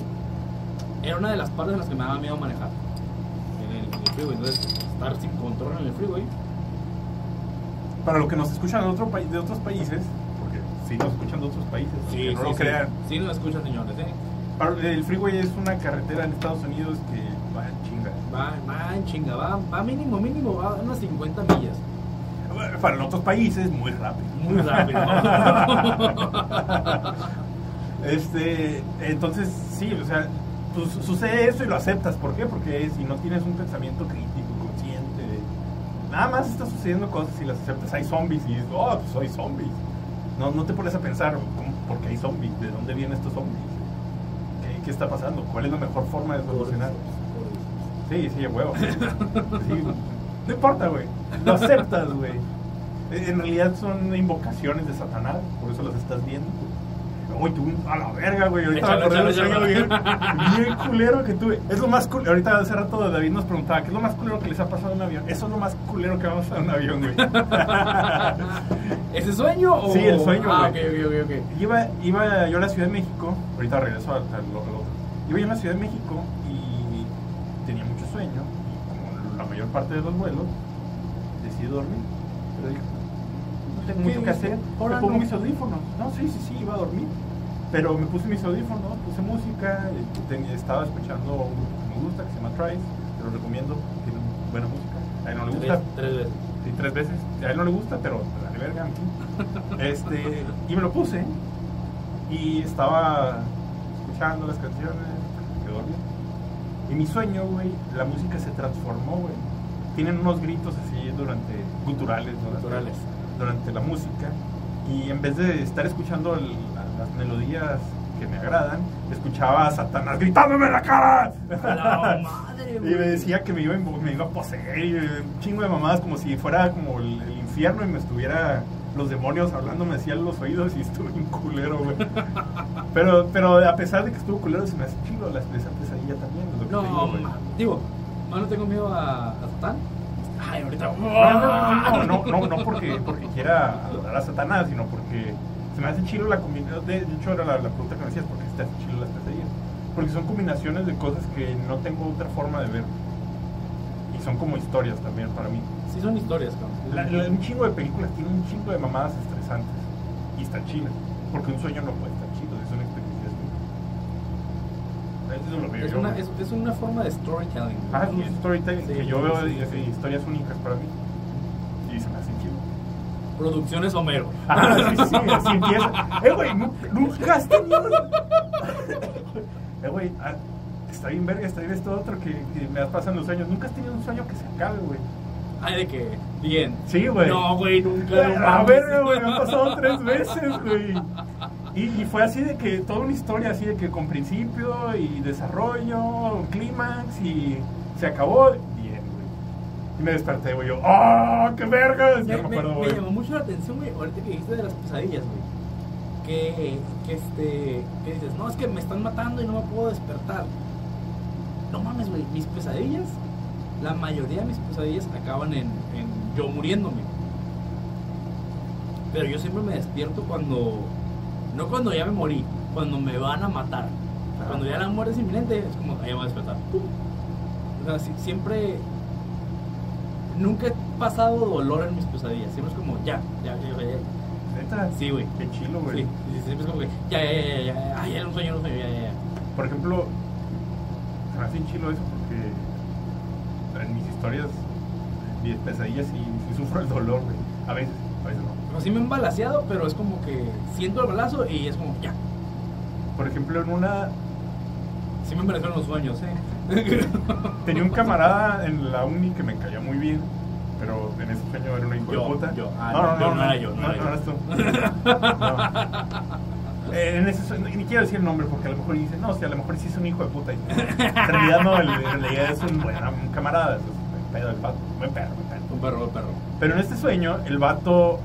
era una de las partes en las que me daba miedo manejar en el, en el freeway. Entonces, estar sin control en el freeway. Para los que nos escuchan de, otro país, de otros países, porque sí nos escuchan de otros países, que no lo crean. Sí, no escuchan, señores, ¿eh? Para- el freeway es una carretera en Estados Unidos que va en chinga. Va, va en chinga, va, va mínimo, mínimo, va a unas 50 millas. Para los otros países, muy rápido. Muy rápido. Este, entonces, sí, o sea, pues, sucede eso y lo aceptas. ¿Por qué? Porque si no tienes un pensamiento crítico, consciente, nada más está sucediendo cosas y las aceptas. Hay zombies y dices, oh, pues soy zombies. No, no te pones a pensar, ¿cómo, ¿por qué hay zombies? ¿De dónde vienen estos zombies? ¿Qué, qué está pasando? ¿Cuál es la mejor forma de solucionar? Sí, sí, huevo. Sí, no importa, güey. Lo aceptas, güey. En realidad son invocaciones de Satanás, por eso las estás viendo. A la verga, güey. Ahorita me acordé de sueño bien, bien culero que tuve. Es lo más culero. Ahorita hace rato David nos preguntaba, ¿qué es lo más culero que les ha pasado en un avión? Eso es lo más culero que vamos a un avión, güey. ¿Ese sueño o...? Sí, el sueño, Ah, güey. ok, ok, ok. Iba, iba yo a la Ciudad de México, ahorita regreso al otro. Iba yo a la Ciudad de México y tenía mucho sueño, y como la mayor parte de los vuelos, decidí dormir. Pero dije, no tengo ¿Qué mucho que hacer, Ahora me pongo no. mis audífonos. No, sí, sí, sí, iba a dormir. Pero me puse mis audífonos, puse música, ten- estaba escuchando un grupo que me gusta, que se llama Trice, te lo recomiendo, tiene buena música. A él no le gusta, Tres, tres veces. Sí, tres veces. A él no le gusta, pero la verga. Este, y me lo puse y estaba escuchando las canciones, quedó dormido. Y mi sueño, güey, la música se transformó, güey. Tienen unos gritos así durante, culturales, durante, Culturales. Durante la música. Y en vez de estar escuchando el- las melodías que me agradan, escuchaba a Satanás gritándome en la cara. La madre, y me decía que me iba, me iba a poseer y un chingo de mamadas como si fuera como el, el infierno y me estuviera los demonios hablando, me decían los oídos y estuve bien culero, güey. Pero, pero a pesar de que estuvo culero, se me hace chido la, esa pesadilla también. No, digo, digo, no tengo miedo a, a Satán. No, no, no, no, no, no porque, porque quiera adorar a Satanás, sino porque se me hace chido la combinación. De hecho, era la, pregunta que me decías, porque te hace chido las pesadillas. Porque son combinaciones de cosas que no tengo otra forma de ver. Y son como historias también para mí. Sí, son historias, un chingo de películas tienen un chingo de mamadas estresantes. Y están chidas. Porque un sueño no puede estar chido, es una experiencia. Es- Eso lo veo Es yo, una, es, es una forma de storytelling. Ah, sí, es storytelling, Sí, que yo veo sí, historias únicas para mí. Y se me hacen chido. Producciones Homero. Ah, sí, sí, así empieza. Eh, güey, nu- nunca has tenido. Eh, güey, ah, está bien verga, está bien esto otro que, que me pasan los sueños. Nunca has tenido un sueño que se acabe, güey. Ay, de que. Bien. Sí, güey. No, güey, nunca. A ver, güey, me ha pasado tres veces, güey. Y, y fue así de que toda una historia así de que con principio y desarrollo, clímax y se acabó bien. Y me desperté, güey, yo, ¡ah, qué vergas! Ya Me, me acuerdo, me llamó mucho la atención, güey, ahorita que dijiste de las pesadillas, güey. Que, que este, que dices, no, es que me están matando y no me puedo despertar. No mames, güey, mis pesadillas, la mayoría de mis pesadillas acaban en, en yo muriéndome. Pero yo siempre me despierto cuando, no cuando ya me morí, cuando me van a matar. Ajá. Cuando ya la muerte es inminente, es como, ahí voy a despertar. ¡Pum! O sea, si- siempre nunca he pasado dolor en mis pesadillas. Siempre es como, ya, ya, ya, ya. ya. Neta, Sí, güey. qué chilo, güey. Sí, sí, siempre es como que, ya, ya, ya, ya, ya. Ay, era un sueño, un sueño, ya, ya, ya. Por ejemplo, se me hace chilo eso porque en mis historias, mis pesadillas, sí, sí sufro el dolor, güey. A veces no. Pero sí me han balaseado, pero es como que siento el balazo y es como, ya. Por ejemplo, en una. Sí me merecieron los sueños, ¿eh? Tenía un camarada en la uni que me caía muy bien, pero en ese sueño era una hijo Yo, de puta. yo. Ah, no, no, yo, no, no era yo, no no, era yo. No. Eh, en ese sueño, ni quiero decir el nombre porque a lo mejor dice, no, si a lo mejor sí es un hijo de puta. Y en realidad no, en realidad es un, bueno, un camarada, es un pedo del pato, perro, buen perro. Un perro, un perro. Pero en este sueño, el vato,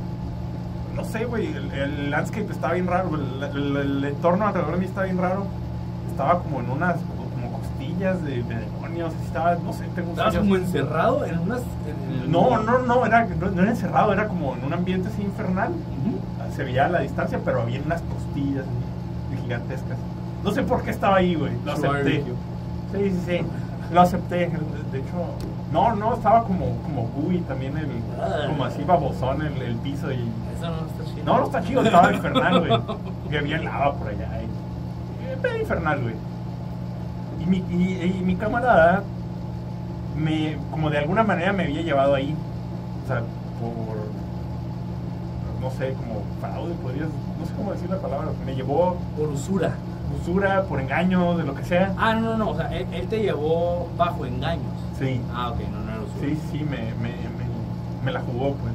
no sé, güey, el, el landscape estaba bien raro, el, entorno alrededor de mí estaba bien raro. Estaba como en unas como costillas de, de demonios, estaba, no sé, tengo un Estabas como encerrado en unas. en No, no, no, era, no, no era encerrado, era como en un ambiente así infernal. Se veía a la distancia, pero había unas costillas así, gigantescas. No sé por qué estaba ahí, güey, lo acepté. Sí, sí, sí. Lo acepté. De hecho, no, no, estaba como, como también, el, como así babosón el, el piso y. Eso no está chido. No, no está chido, estaba infernal, güey. Que había lava por allá. Y, eh, infernal, güey. Y mi, y, y mi camarada, me, como de alguna manera me había llevado ahí. O sea, por. No sé, como fraude, podrías. No sé cómo decir la palabra. Me llevó Por usura. usura, por engaño, de lo que sea. Ah, no, no, no. O sea, él, él te llevó bajo engaños. Sí. Ah, ok, no, no era usura. Sí, sí, me, me, me, me la jugó, pues.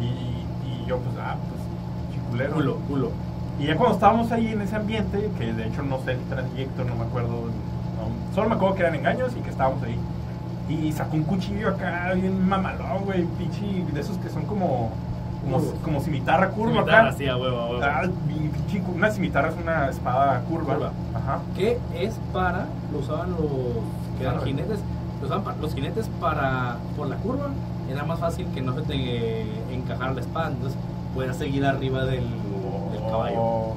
Y, y yo, pues, ah, pues, chiculero. Culo, culo. Y ya cuando estábamos ahí en ese ambiente, que de hecho no sé el trayecto, no me acuerdo, no, solo me acuerdo que eran engaños y que estábamos ahí. Y sacó un cuchillo acá, bien mamalón, güey, pinche, de esos que son como, como, Curvos. como cimitarra curva Cimitarra, acá. sí, a huevo, a huevo. Ah, una cimitarra es una espada curva. Curva. Ajá. que es para, lo usaban los que eran Ah, jinetes, lo usaban para- los jinetes para, por la curva, era más fácil que no se te encajara la espada, entonces puedas seguir arriba del, del caballo. Oh,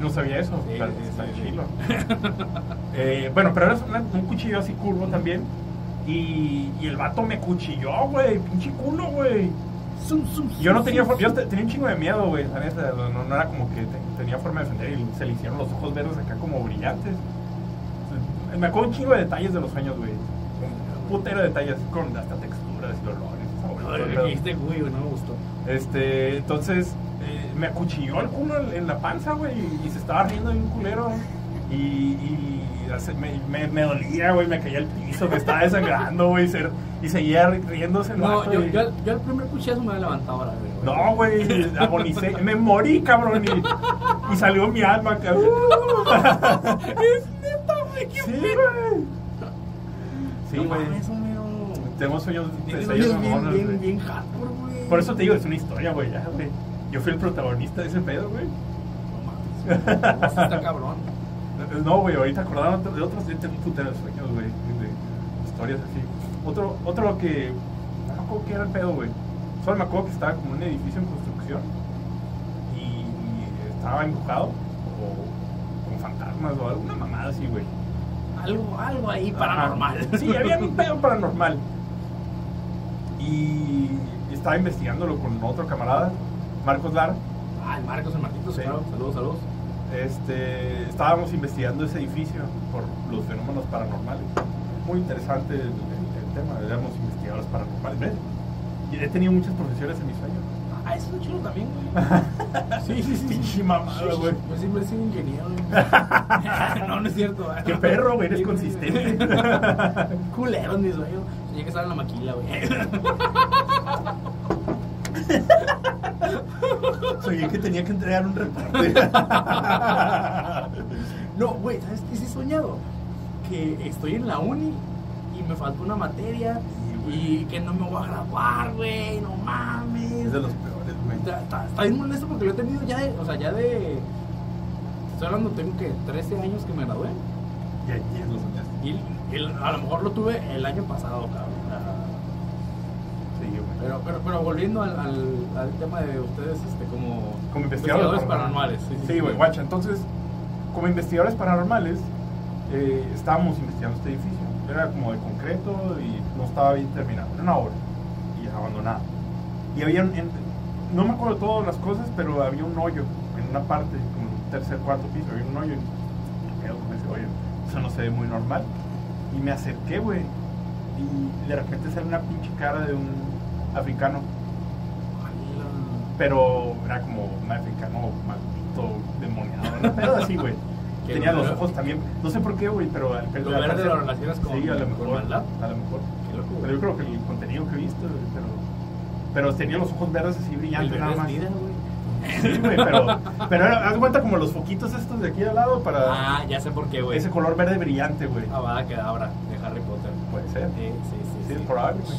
No sabía eso, Sí, está, sí. Eh, bueno, pero era un cuchillo así curvo también. Y, y el vato me cuchilló, güey, pinche culo, güey. Yo no tenía, yo tenía un chingo de miedo, güey, no, no era como que te- tenía forma de defender y se le hicieron los ojos verdes acá como brillantes. Me acuerdo un chingo de detalles de los sueños, güey. Putero de detalles con hasta texturas y olores. El dijiste, güey, no me gustó. Este, entonces eh, me acuchilló el culo en, en la panza, güey, y, y se estaba riendo de un culero. Y, y me, me, me dolía, güey, me caía al piso, me estaba desangrando, güey, se- y seguía ri- riéndose el No, yo, yo, yo el primer cuchillazo me había levantado ahora, güey. No, güey, agonicé, me morí, cabrón, y, y salió mi alma, cabrón. Es neta, güey, qué Sí, güey. Sí, No güey. Homero. Tengo sueños, Tienes sueños bien, bien, bien hardcore, güey. Por eso te digo, es una historia, güey, ya, güey. Yo fui el protagonista de ese pedo, güey. No mames. No, está cabrón. No, güey, ahorita acordaba de otros, de un putero de sueños, güey, de historias así. Otro, otro que, no me acuerdo qué era el pedo, güey. Solo me acuerdo que estaba como un edificio en construcción y estaba embrujado o con fantasmas o alguna mamada así, güey. Algo, algo ahí paranormal. Sí, había un pedo paranormal. Y estaba investigándolo con otro camarada, Marcos Lara. Ah, el Marcos, el Marquitos, Sí. claro. Saludos, saludos. Este, estábamos investigando ese edificio por los fenómenos paranormales. Muy interesante el, el- el tema, éramos investigadores paranormales. ¿ves? Y he tenido muchas profesiones en mis sueños. Ah, eso es chulo también, güey. Sí, sí, sí. Mamada, güey. Yo siempre he sido ingeniero, güey. No, no es cierto. Qué perro, güey, eres consistente. Culero mi sueño. Tenía que estar en la maquila, güey. Soñé que tenía que entregar un reporte. No, güey, ¿sabes qué sí he soñado? Que estoy en la uni y me falta una materia. Y que no me voy a graduar, güey. No mames. es de los peores, güey. Está, está- está bien molesto porque lo he tenido ya de, o sea, ya de... Estoy hablando, tengo que 13 años que me gradué. Y ayer lo soñaste. Y el- a lo mejor lo tuve el año pasado, cabrón. Sí, güey. Pero, pero, pero volviendo al, al, al tema de ustedes, este, como, Como investigadores paranormales. Sí, güey, guacha. Entonces, como investigadores paranormales, eh, estábamos investigando este edificio. Era como de concreto y no estaba bien terminado. Era una obra y abandonada. Y había, en- no me acuerdo todas las cosas, pero había un hoyo en una parte, como un tercer, cuarto piso, había un hoyo. Y quedo con ese hoyo. Eso no se ve muy normal. Y me acerqué, güey. Y de repente sale una pinche cara de un africano pero era como un africano maldito, demoniado, un pedo así, güey. Tenía los ojos también, no sé por qué, güey, pero al Lo verde parecer- lo relacionas con- Sí, a lo mejor, maldad. a lo mejor. Pero yo creo que el contenido que he visto, güey, pero, pero tenía los ojos verdes así brillantes nada más. vida. Sí, güey, pero, pero haz cuenta como los foquitos estos de aquí al lado para Ah, ya sé por qué, güey. ese color verde brillante, güey. Ah, va, que ahora, de Harry Potter. Puede ser. Sí, sí, sí. Sí, probable, güey.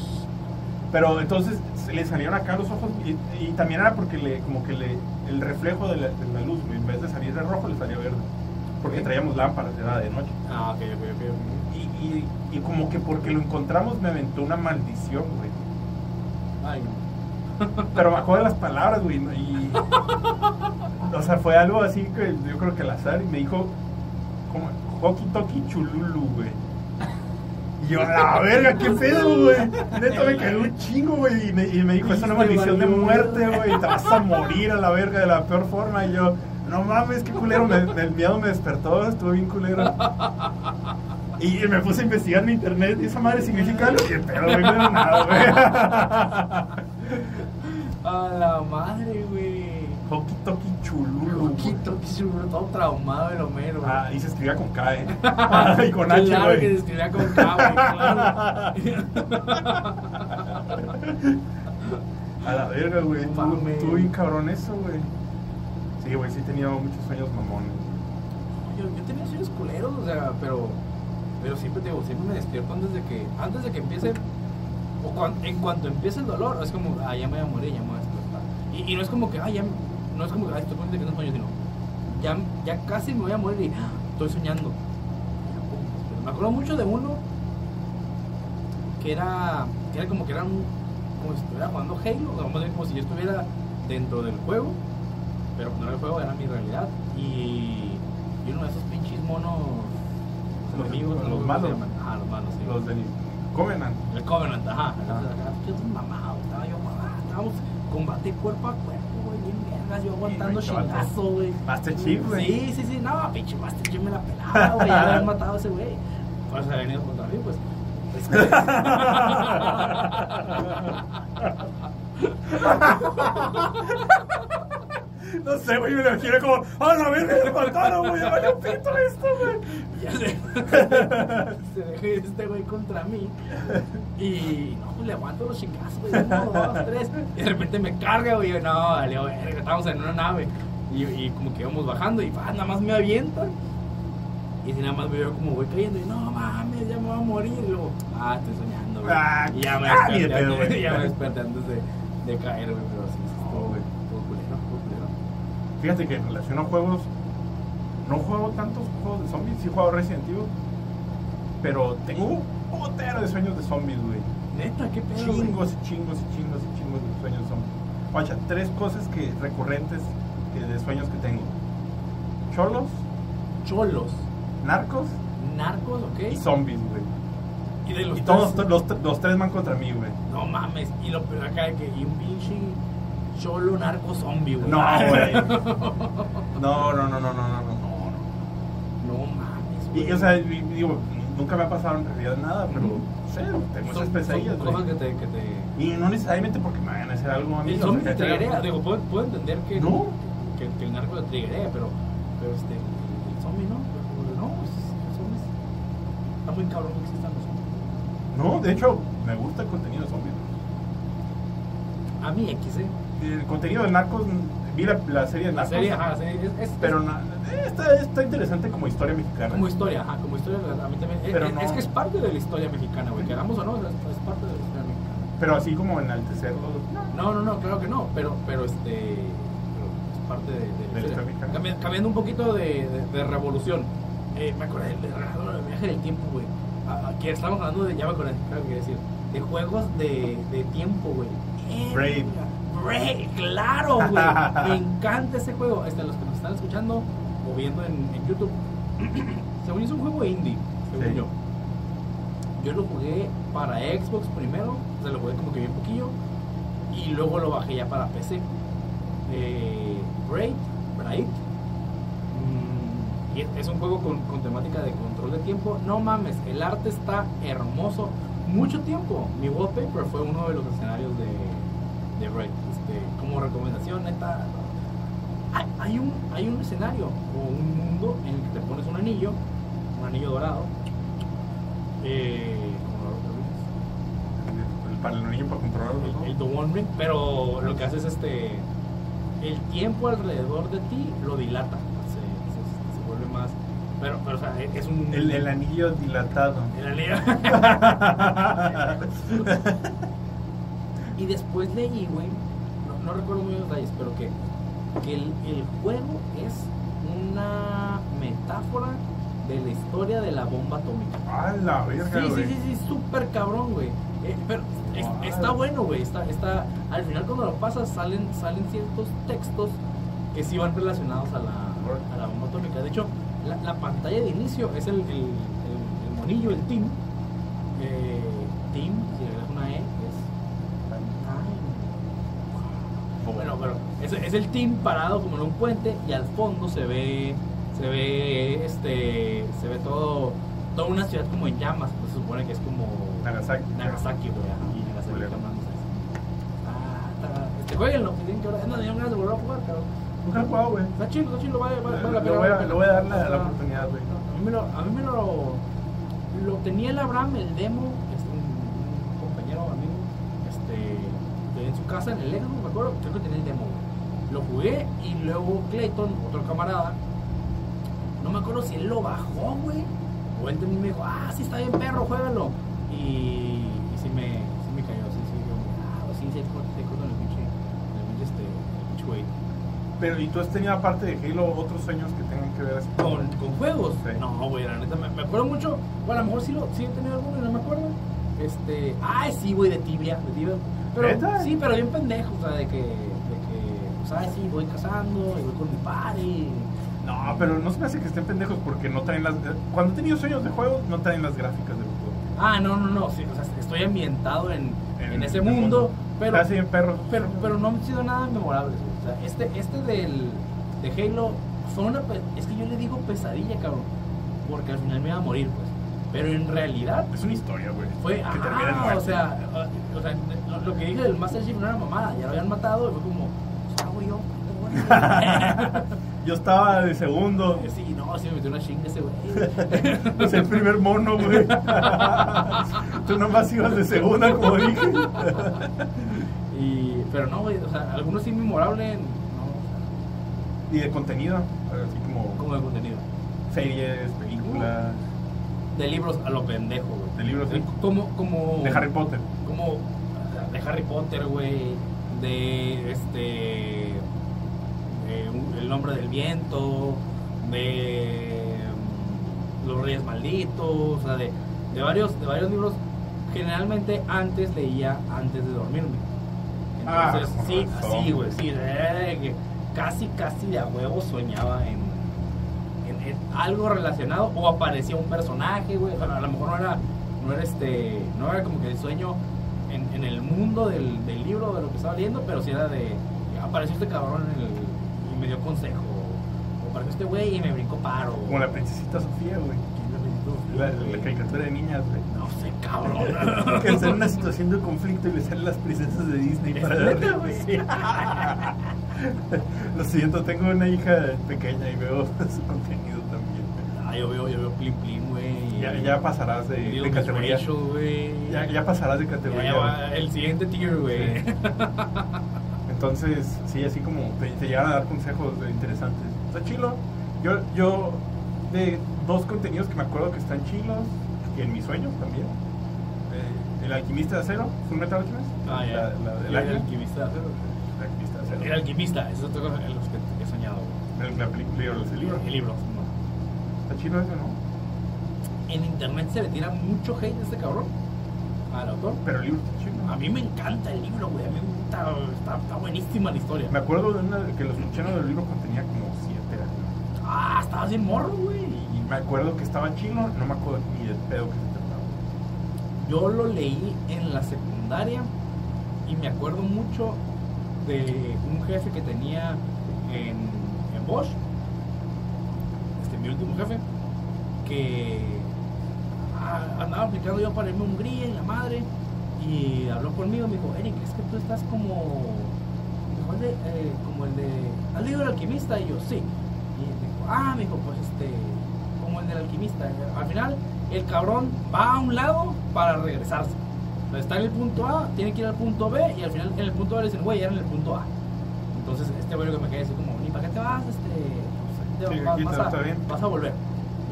Pero entonces le salieron acá los ojos y, y también era porque le, como que le, el reflejo de la, de la luz, güey, en vez de salir de rojo, le salía verde. Porque traíamos lámparas, era de noche. Ah, ok, ok, ok. Y, y, y como que porque lo encontramos me aventó una maldición, güey. Ay, no. Pero bajó de las palabras, güey. Y, o sea, fue algo así que yo creo que al azar y me dijo, como, Hoki Toki Chululu, güey. Y yo, la verga, qué pedo, güey. Neta me cagó un chingo, güey. Y me, y me dijo, es una maldición de muerte, güey. Te vas a morir a la verga de la peor forma. Y yo, no mames, qué culero. Me, el miedo me despertó, estuvo bien culero. Y me puse a investigar en internet y esa madre significa algo. Y pero, güey, no era nada, güey. A la madre, güey. Hoki Toki. Poquito, que se me todo traumado el Homero. güey. Ah, y se escribía con K, ¿eh? Ah, y con H, Claro que se escribía con K, güey, claro. A la verga, güey. Mames. estuvo bien cabrón eso, güey. Sí, güey, sí he tenido muchos sueños mamones. Yo, tenía sueños culeros, o sea, pero, pero siempre digo, siempre me despierto antes de que, antes de que empiece, o en cuanto empiece el dolor, es como, ah, ya me voy a morir, ya me voy a despertar. Y, no es como que, ah, ya, no es como que, ay, estoy consciente que un sueño, sino, ya, ya casi me voy a morir y, ah, estoy soñando. Me acuerdo mucho de uno que era, que era como que era un, como si estuviera jugando Halo, o sea, como si yo estuviera dentro del juego, pero no era el juego, era mi realidad. Y, y uno de esos pinches monos Los- enemigos, los cómo malos. Ajá, los malos, sí. Los del Covenant. El Covenant, ajá. Ajá. Yo estoy mamado, estaba yo mamado. Estábamos combate cuerpo a cuerpo, güey, bien vergas, yo aguantando chingazo, güey. Master Chief, güey. Sí, sí, sí, no, pinche Master Chief me la pelaba, güey, ya habían matado a ese güey. Por eso había venido contra mí, pues. No sé, güey, me lo como, ¡ah, la verga, le mataron, güey! ¡Ya valió pito esto, güey! Ya se, se deja ir este güey contra mí. Y no, pues le aguanto los chingazos, güey. Uno, dos, tres. Y de repente me carga, güey. No, vale, verga, estábamos en una nave. Y, y como que íbamos bajando y pa, nada más me avientan. Y nada más me veo como voy cayendo. Y no mames, ya me voy a morir. Y luego, ah, estoy soñando, güey. Ah, y ya me ah, desperté, güey. ya me desperté antes de, de caer, güey. Pero sí, sí, estuvo, güey. Estuvo culero, estuvo culero. Fíjate que en relación a juegos, no juego tantos juegos de zombies, sí he jugado Resident Evil, pero tengo un potero de sueños de zombies, güey. Neta, qué pedo. Chingos y chingos y chingos y chingos de sueños de zombies. Guacha, tres cosas que recurrentes que de sueños que tengo. Cholos, Cholos, narcos narcos, ¿ok? y zombies, güey. Y de los Y todos tres- los, los tres van contra mí, güey. No mames, y lo peor acá de que y un pinche cholo narco zombie, güey. No, güey. No, no, no, no, no, no, no, no. No mames, Y, güey. o sea, y- digo, nunca me ha pasado en realidad nada, pero no sé, tengo esas pesadillas, güey. cosas que te, que te... Y no necesariamente porque me vayan a hacer algo a mí. El zombie te triguea, digo, puedo, puedo entender que, No. que, que el narco te triguea, pero, pero este, el zombie no, pero no, pues, el zombie es- está muy cabrón que existan los zombies. No, de hecho, me gusta el contenido de zombies. A mí, X, ¿eh? El contenido de Narcos, vi la, la serie de La Narcos. serie, ajá, la serie es, es- Pero na- eh, está, está interesante como historia mexicana. Como historia, ajá, como historia, a mí también. es- Pero es, no- es que es parte de la historia mexicana, güey. Queramos o no, es, parte de la historia mexicana. Pero así como enaltecerlo. No. No, no, no, claro que no, pero, pero este. pero es parte de, de la Del historia. mexicano. Cambi- cambiando un poquito de, de- de revolución. Eh, me acordé del del viaje del tiempo, güey. Que estamos hablando de, ya me acordé, claro que decir, de juegos de, de tiempo, güey. Eh, Braid, claro, güey. Me encanta ese juego. Este, los que nos están escuchando o viendo en, en YouTube, según es un juego indie, según Sí. yo. Yo lo jugué para Xbox primero, o sea, lo jugué como que bien poquillo, y luego lo bajé ya para PC. Eh, Braid, Braid. Mm, y es, es un juego con, con temática de control de tiempo. No mames, el arte está hermoso. Mucho tiempo. Mi wallpaper fue uno de los escenarios de, de Braid. Este, como recomendación, neta. Hay, hay un, hay un escenario o un mundo en el que te pones un anillo, un anillo dorado. Eh, como lo El, para el niño para controlarlo. ¿no? el, el The One Ring, pero lo que hace es este el tiempo alrededor de ti lo dilata, se, se- se vuelve más, pero, pero o sea, es un El, el anillo dilatado. el anillo. y después leí, güey, no, no recuerdo muy bien los detalles, pero que, que el, el juego es una metáfora de la historia de la bomba atómica. ¡Ah, la verga, Sí, sí, sí, sí, súper cabrón, güey. Eh, pero es- está bueno, güey. Está, está, al final cuando lo pasas salen, salen ciertos textos que sí van relacionados a la, a la bomba atómica. De hecho, la, la pantalla de inicio es el, el, el- el monillo, el team. Eh, team, si le das una E, es... Bueno, pero es, es el team parado como en un puente y al fondo se ve se ve este se ve todo toda una ciudad como en llamas pues se supone que es como Nagasaki. Nagasaki güey Y Nagasaki culero. llamándose así. Ah, este jueguenlo que tienen que ahora no tengo ganas de volver a jugar pero Nunca he jugado, güey. está chido está chido vale, vale, vale la Le pena, voy vale a- le voy a dar la, la Ah, oportunidad, güey. a mí me lo, a mí me lo, lo tenía el Abraham, el demo, este, un, un compañero, amigo, este, en su casa, en el me acuerdo, creo que tenía el demo. Lo jugué y luego Clayton, otro camarada, no me acuerdo si él lo bajó, güey, o él también me dijo, ah, sí está bien perro, juégalo. Y, y sí me, sí me cayó, sí, sí, yo, ah, pues sí, sí, sí, con el pinche, el pinche, este, el pinche güey. Pero, ¿y tú has tenido aparte de Halo otros sueños que tengan que ver así? ¿Con, con juegos? Sí. No, güey, la neta, me, me acuerdo mucho. Bueno, a lo mejor sí, lo, sí he tenido alguno y no me acuerdo. Este. Ay, sí, güey, de tibia. De tibia. Pero, ¿Neta? sí, pero bien pendejo, o sea, de que. De que ay, sí, voy cazando y voy con mi padre. No, pero no se me hace que estén pendejos porque no traen las... Cuando he tenido sueños de juegos, no traen las gráficas del juego. Ah, no, no, no. Sí, o sea, estoy ambientado en, en, En ese el mundo. mundo. Pero, Casi en perros. pero, pero no han sido nada memorables, güey. O sea, este, este del, de Halo fue una. pe- Es que yo le digo pesadilla, cabrón. Porque al final me iba a morir, pues. Pero en realidad Es una historia, güey. fue. que en o sea, o, sea, lo, que dije del Master Chief no era mamada. Ya lo habían matado y fue como. Pues, ¿qué hago yo? ¿Qué voy Yo estaba de segundo. sí, no, sí me metió una chinga ese güey. Es el primer mono, güey. Tú nomás ibas de segunda, como dije. y, pero no, güey, o sea, algunos sí memorables, no, Y de contenido, así como como de contenido. series, películas, De libros a lo pendejo, güey. de libros sí. Como, como... de Harry Potter. como de Harry Potter, güey, de este de un- El nombre del viento, de mm, Los Reyes Malditos, o sea, de, de varios de varios libros. Generalmente antes leía antes de dormirme. Ah, Entonces, con sí, razón. así, güey, sí, de- casi, casi de a huevo soñaba en, en- algo relacionado o aparecía un personaje, güey, a lo mejor no era, no era este, no era como que el sueño en, en el mundo del, del libro de lo que estaba leyendo, pero sí era de, apareció este cabrón en el- y me dio consejo, o apareció este güey y me brincó paro. Como la princesita Sofía, güey. La, la caricatura de niñas, güey. No sé, cabrón. Que está en una situación de conflicto y le salen las princesas de Disney ¿Es para darle-. Lo siento, tengo una hija pequeña y veo su contenido. Ah, yo veo, yo veo Plim Plim, güey. Ya, ya pasarás de, de categoría. Ya, ya pasarás de categoría. ya va, el siguiente tier, güey. Entonces, sí, así como te, te llegan a dar consejos interesantes. Está chilo. Yo, yo, de dos contenidos que me acuerdo que están chilos, y en mis sueños también. eh, el alquimista de acero, Full Metal Alchemist. Ah, ya. La, el alquimista. El alquimista de acero. El alquimista, eso es otra cosa en los que he soñado, güey. El- la película, el libro. El libro. Está chido eso, ¿no? En internet se le tira mucho hate a este cabrón, al autor. Pero el libro está chido. A mí me encanta el libro, güey. A mí me gusta, está, está buenísima la historia. Me acuerdo de una que lo escuché en el libro cuando tenía como 7 años. Ah, estaba bien morro, güey. Y me acuerdo que estaba chilo, no me acuerdo ni del pedo que se trataba. Yo lo leí en la secundaria y me acuerdo mucho de un jefe que tenía en, en Bosch, mi último jefe, que andaba aplicando yo para irme a Hungría y la madre, y habló conmigo, me dijo, Eric, es que tú estás como, "El de, eh, como el de, ¿has leído el alquimista? Y yo, sí. Y me dijo, ah, me dijo, pues este, como el del alquimista. Al final, el cabrón va a un lado para regresarse. Está en el punto A, tiene que ir al punto B y al final en el punto B le dicen, güey, ya era en el punto A. Entonces este güey que me quedé así como, ni para qué te vas, este, te- Sí, vas, a, vas a volver.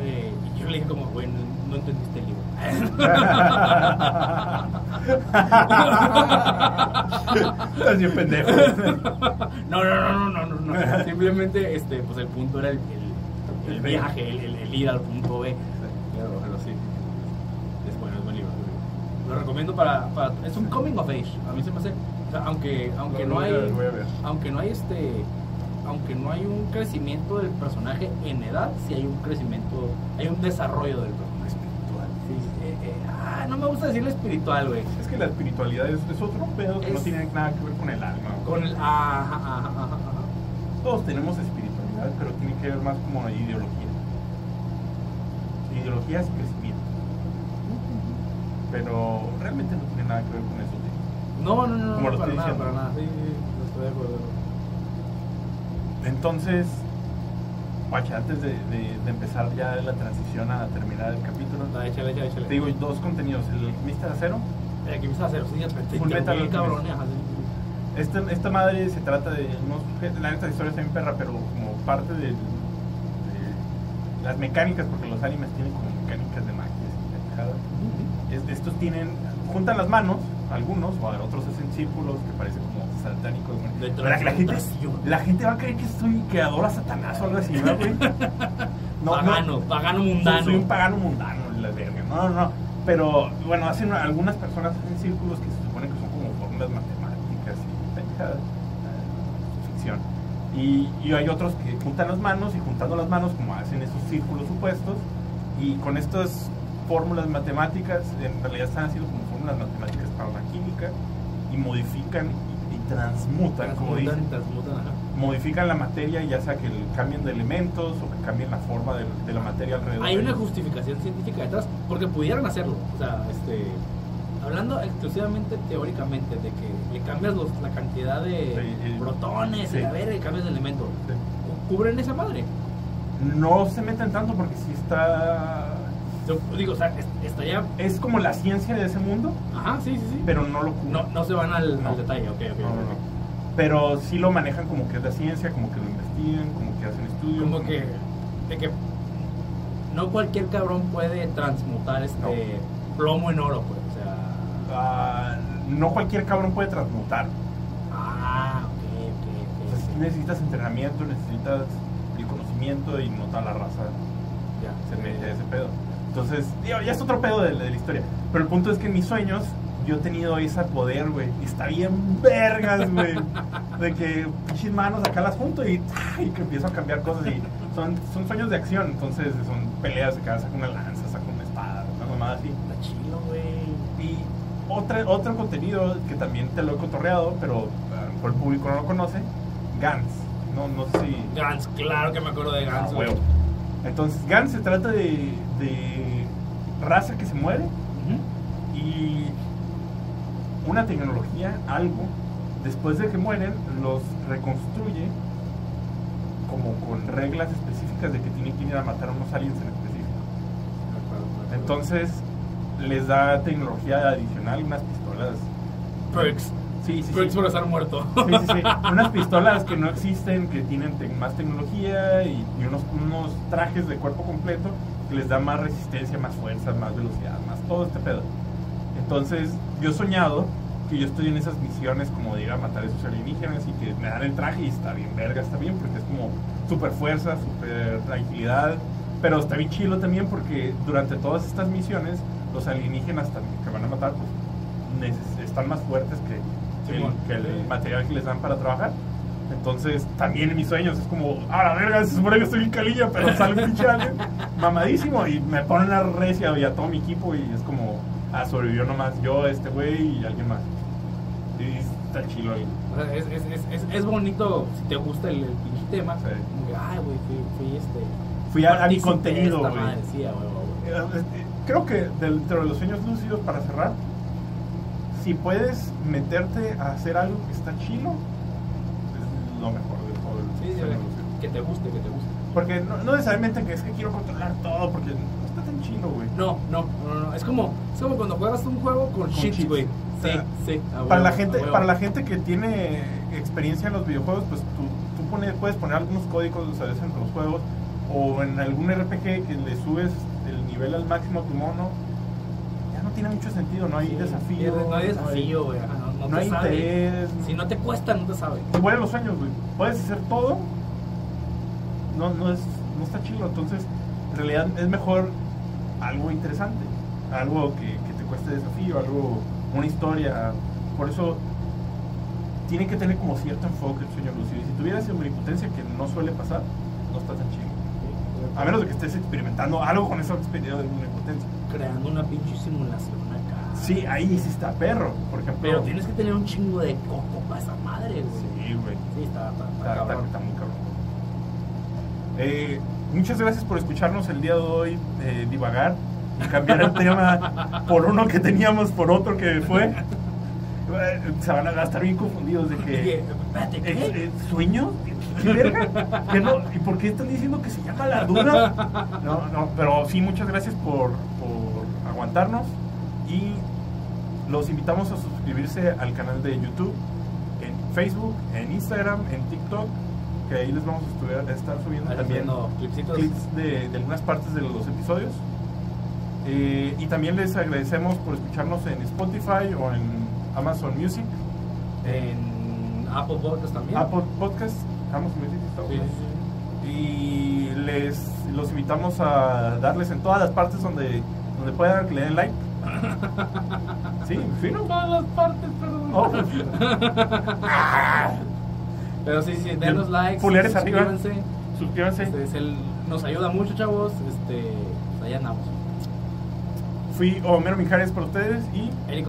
Eh, y yo le dije como, güey, no, entendiste el libro. Estás bien pendejo. no, no, no, no, no, no, no. Simplemente, este, pues el punto era el, el, el viaje, el, el- ir al punto B. Pero, pero sí, es bueno, es buen libro. Lo recomiendo para, para- es un coming of age. A mí se me hace, o sea, aunque, aunque no hay, ver, voy a ver. aunque no hay este, aunque no hay un crecimiento del personaje en edad, sí hay un crecimiento, hay un desarrollo del personaje. Espiritual. Sí, eh, eh, ah, no me gusta decirle espiritual, güey. Es que la espiritualidad es, es otro pedo que no tiene nada que ver con el alma. Con el, ajá, ajá, ajá, ajá. Todos tenemos espiritualidad, pero tiene que ver más como ideología. Ideología es crecimiento, pero realmente no tiene nada que ver con eso. tío. No, no, no, Como no, lo para nada, para nada. Sí, sí, no estoy de acuerdo. Entonces, Guacha, antes de, de- de empezar ya la transición a terminar el capítulo, No, échale, échale, échale. te digo dos contenidos, el alquimista de acero. Eh, aquí me está a hacer, sí, Full Metal interrumpí, cabrón. Esta, esta madre se trata de unos sujetos, la neta historia está bien perra, pero como parte del- de, las mecánicas, porque los animes tienen como mecánicas de magia. Es- estos tienen, juntan las manos, algunos, o otros hacen círculos que parecen como satánicos. la, la gente, la gente va a creer que soy que adora a Satanás o algo así, ¿verdad, güey? pagano, pagano Soy- mundano. Soy un pagano mundano, la verga. No, no, no. Pero, bueno, hacen algunas personas hacen círculos que se supone que son como fórmulas matemáticas y pendejadas. eh, ficción. Y, y hay otros que juntan las manos y juntando las manos, como hacen esos círculos supuestos, y con estas fórmulas matemáticas, en realidad están haciendo como fórmulas matemáticas para química, y modifican y, y transmutan, como dicen Transmutan, ajá. modifican la materia, ya sea que cambien de elementos o que cambien la forma de, de la materia alrededor. Hay una justificación científica detrás, porque pudieran hacerlo. O sea, este. hablando exclusivamente teóricamente de que le cambias los, la cantidad de Sí, y- protones sí. y a ver, y cambias de elemento, ¿cu- ¿cubren esa madre? No se meten tanto porque sí está... Yo digo, o sea, es- estaría. Es como la ciencia de ese mundo, Ajá, sí, sí, sí. pero no lo no, no se van al, No. al detalle, ok, ok. No, no. Pero sí lo manejan como que es la ciencia, como que lo investigan, como que hacen estudios. Como que. De que. No cualquier cabrón puede transmutar este plomo en oro, pues. O sea. Ah, no cualquier cabrón puede transmutar. Ah, ok, ok, ok. O sea, sí necesitas entrenamiento, necesitas el conocimiento y no toda la raza Ya. se mete ese pedo. Entonces, digo, ya es otro pedo de, de la historia. Pero el punto es que en mis sueños yo he tenido ese poder, güey. Y está bien vergas, güey. De que pinches manos acá las junto y, y que empiezo a cambiar cosas. Y son, son sueños de acción. Entonces son peleas de cada saca una lanza, saca una espada, una mamada así. Está chido, güey. Y otra, otro contenido que también te lo he cotorreado, pero por el público no lo conoce, Gans. No, no sé si... Gans, claro que me acuerdo de Gans. Ah. Entonces, Gans se trata de, de raza que se muere y una tecnología, algo, después de que mueren, los reconstruye como con reglas específicas de que tienen que ir a matar a unos aliens en específico. Entonces, les da tecnología adicional, unas pistolas. Perks. Sí, sí, Perks sí. por estar muerto. Sí, sí, sí. Unas pistolas que no existen, que tienen más tecnología y, y unos, unos trajes de cuerpo completo que les da más resistencia, más fuerza, más velocidad, más todo este pedo. Entonces, yo he soñado que yo estoy en esas misiones como de ir a matar a esos alienígenas y que me dan el traje y está bien verga, está bien, porque es como super fuerza, super agilidad, pero está bien chilo también porque durante todas estas misiones los alienígenas también que van a matar pues están más fuertes que el, que el material que les dan para trabajar. Entonces, también en mis sueños es como, a la verga, se supone que estoy bien calilla, pero sale un pinche alien mamadísimo y me ponen la recia y a todo mi equipo y es como, ah, sobrevivió nomás yo, este güey y alguien más. Y está chilo ahí. O sea, es, es, es, es, bonito si te gusta el, el pinche tema. Sí. Como que, Ay, güey, fui, fui este. Fui a, a mi contenido, güey. sí. Eh, eh, Creo que dentro de los sueños lúcidos, para cerrar, si puedes meterte a hacer algo que está chilo, es lo mejor de todo el Sí. Que te guste, que te guste. Porque no, no necesariamente que es que quiero controlar todo, porque no está tan chilo, güey. No, no, no, no. Es como, es como cuando juegas un juego con, cheats. güey. O Sí, sea, sí. Para la gente, para la gente que tiene experiencia en los videojuegos, pues tú, tú pone- puedes poner algunos códigos ¿sabes? entre los juegos o en algún RPG que le subes el nivel al máximo a tu mono, ya no tiene mucho sentido, no hay desafío. No hay desafío, güey. No, no no te hay sabe. interés. Si no te cuesta, no te sabe. Igual en los sueños, güey. Puedes hacer todo. No, no, es, no está chido. Entonces, en realidad es mejor algo interesante. Algo que, que te cueste desafío, algo, una historia. Por eso tiene que tener como cierto enfoque el sueño lúcido. Y si tuvieras omnipotencia, que no suele pasar, no está tan chido. A menos de que estés experimentando algo con esa experiencia de omnipotencia. Creando una pinche simulación acá. Sí, ahí sí está perro, por ejemplo. Pero tienes que tener un chingo de coco para esa madre, güey. Sí, güey. Sí, está, está, cabrón. está muy cabrón. Eh, muchas gracias por escucharnos el día de hoy, eh, divagar y cambiar el tema por uno que teníamos, por otro que fue. Eh, Se van a estar bien confundidos de que. espérate, ¿Es, ¿qué? es sueño? ¿Qué verga? ¿Qué no? ¿Y por qué están diciendo que se llama la duda? No, no, pero sí, muchas gracias por, por aguantarnos y los invitamos a suscribirse al canal de YouTube, en Facebook, en Instagram, en TikTok, que ahí les vamos a, estudiar- a estar subiendo Ahí también clips de, de algunas partes de los episodios. Eh, y también les agradecemos por escucharnos en Spotify o en Amazon Music, En Apple Podcast también. Apple Podcast, Amazon Music, sí, sí. y les los invitamos a darles en todas las partes donde donde puedan que le den like sí fino Todas las partes, perdón. Oh. Pero sí, sí, denos likes. Pulgares arriba. suscríbanse. suscríbanse Este, es el- nos ayuda mucho, chavos. Este, pues, allá andamos. fui Homero Mijares para ustedes y Eric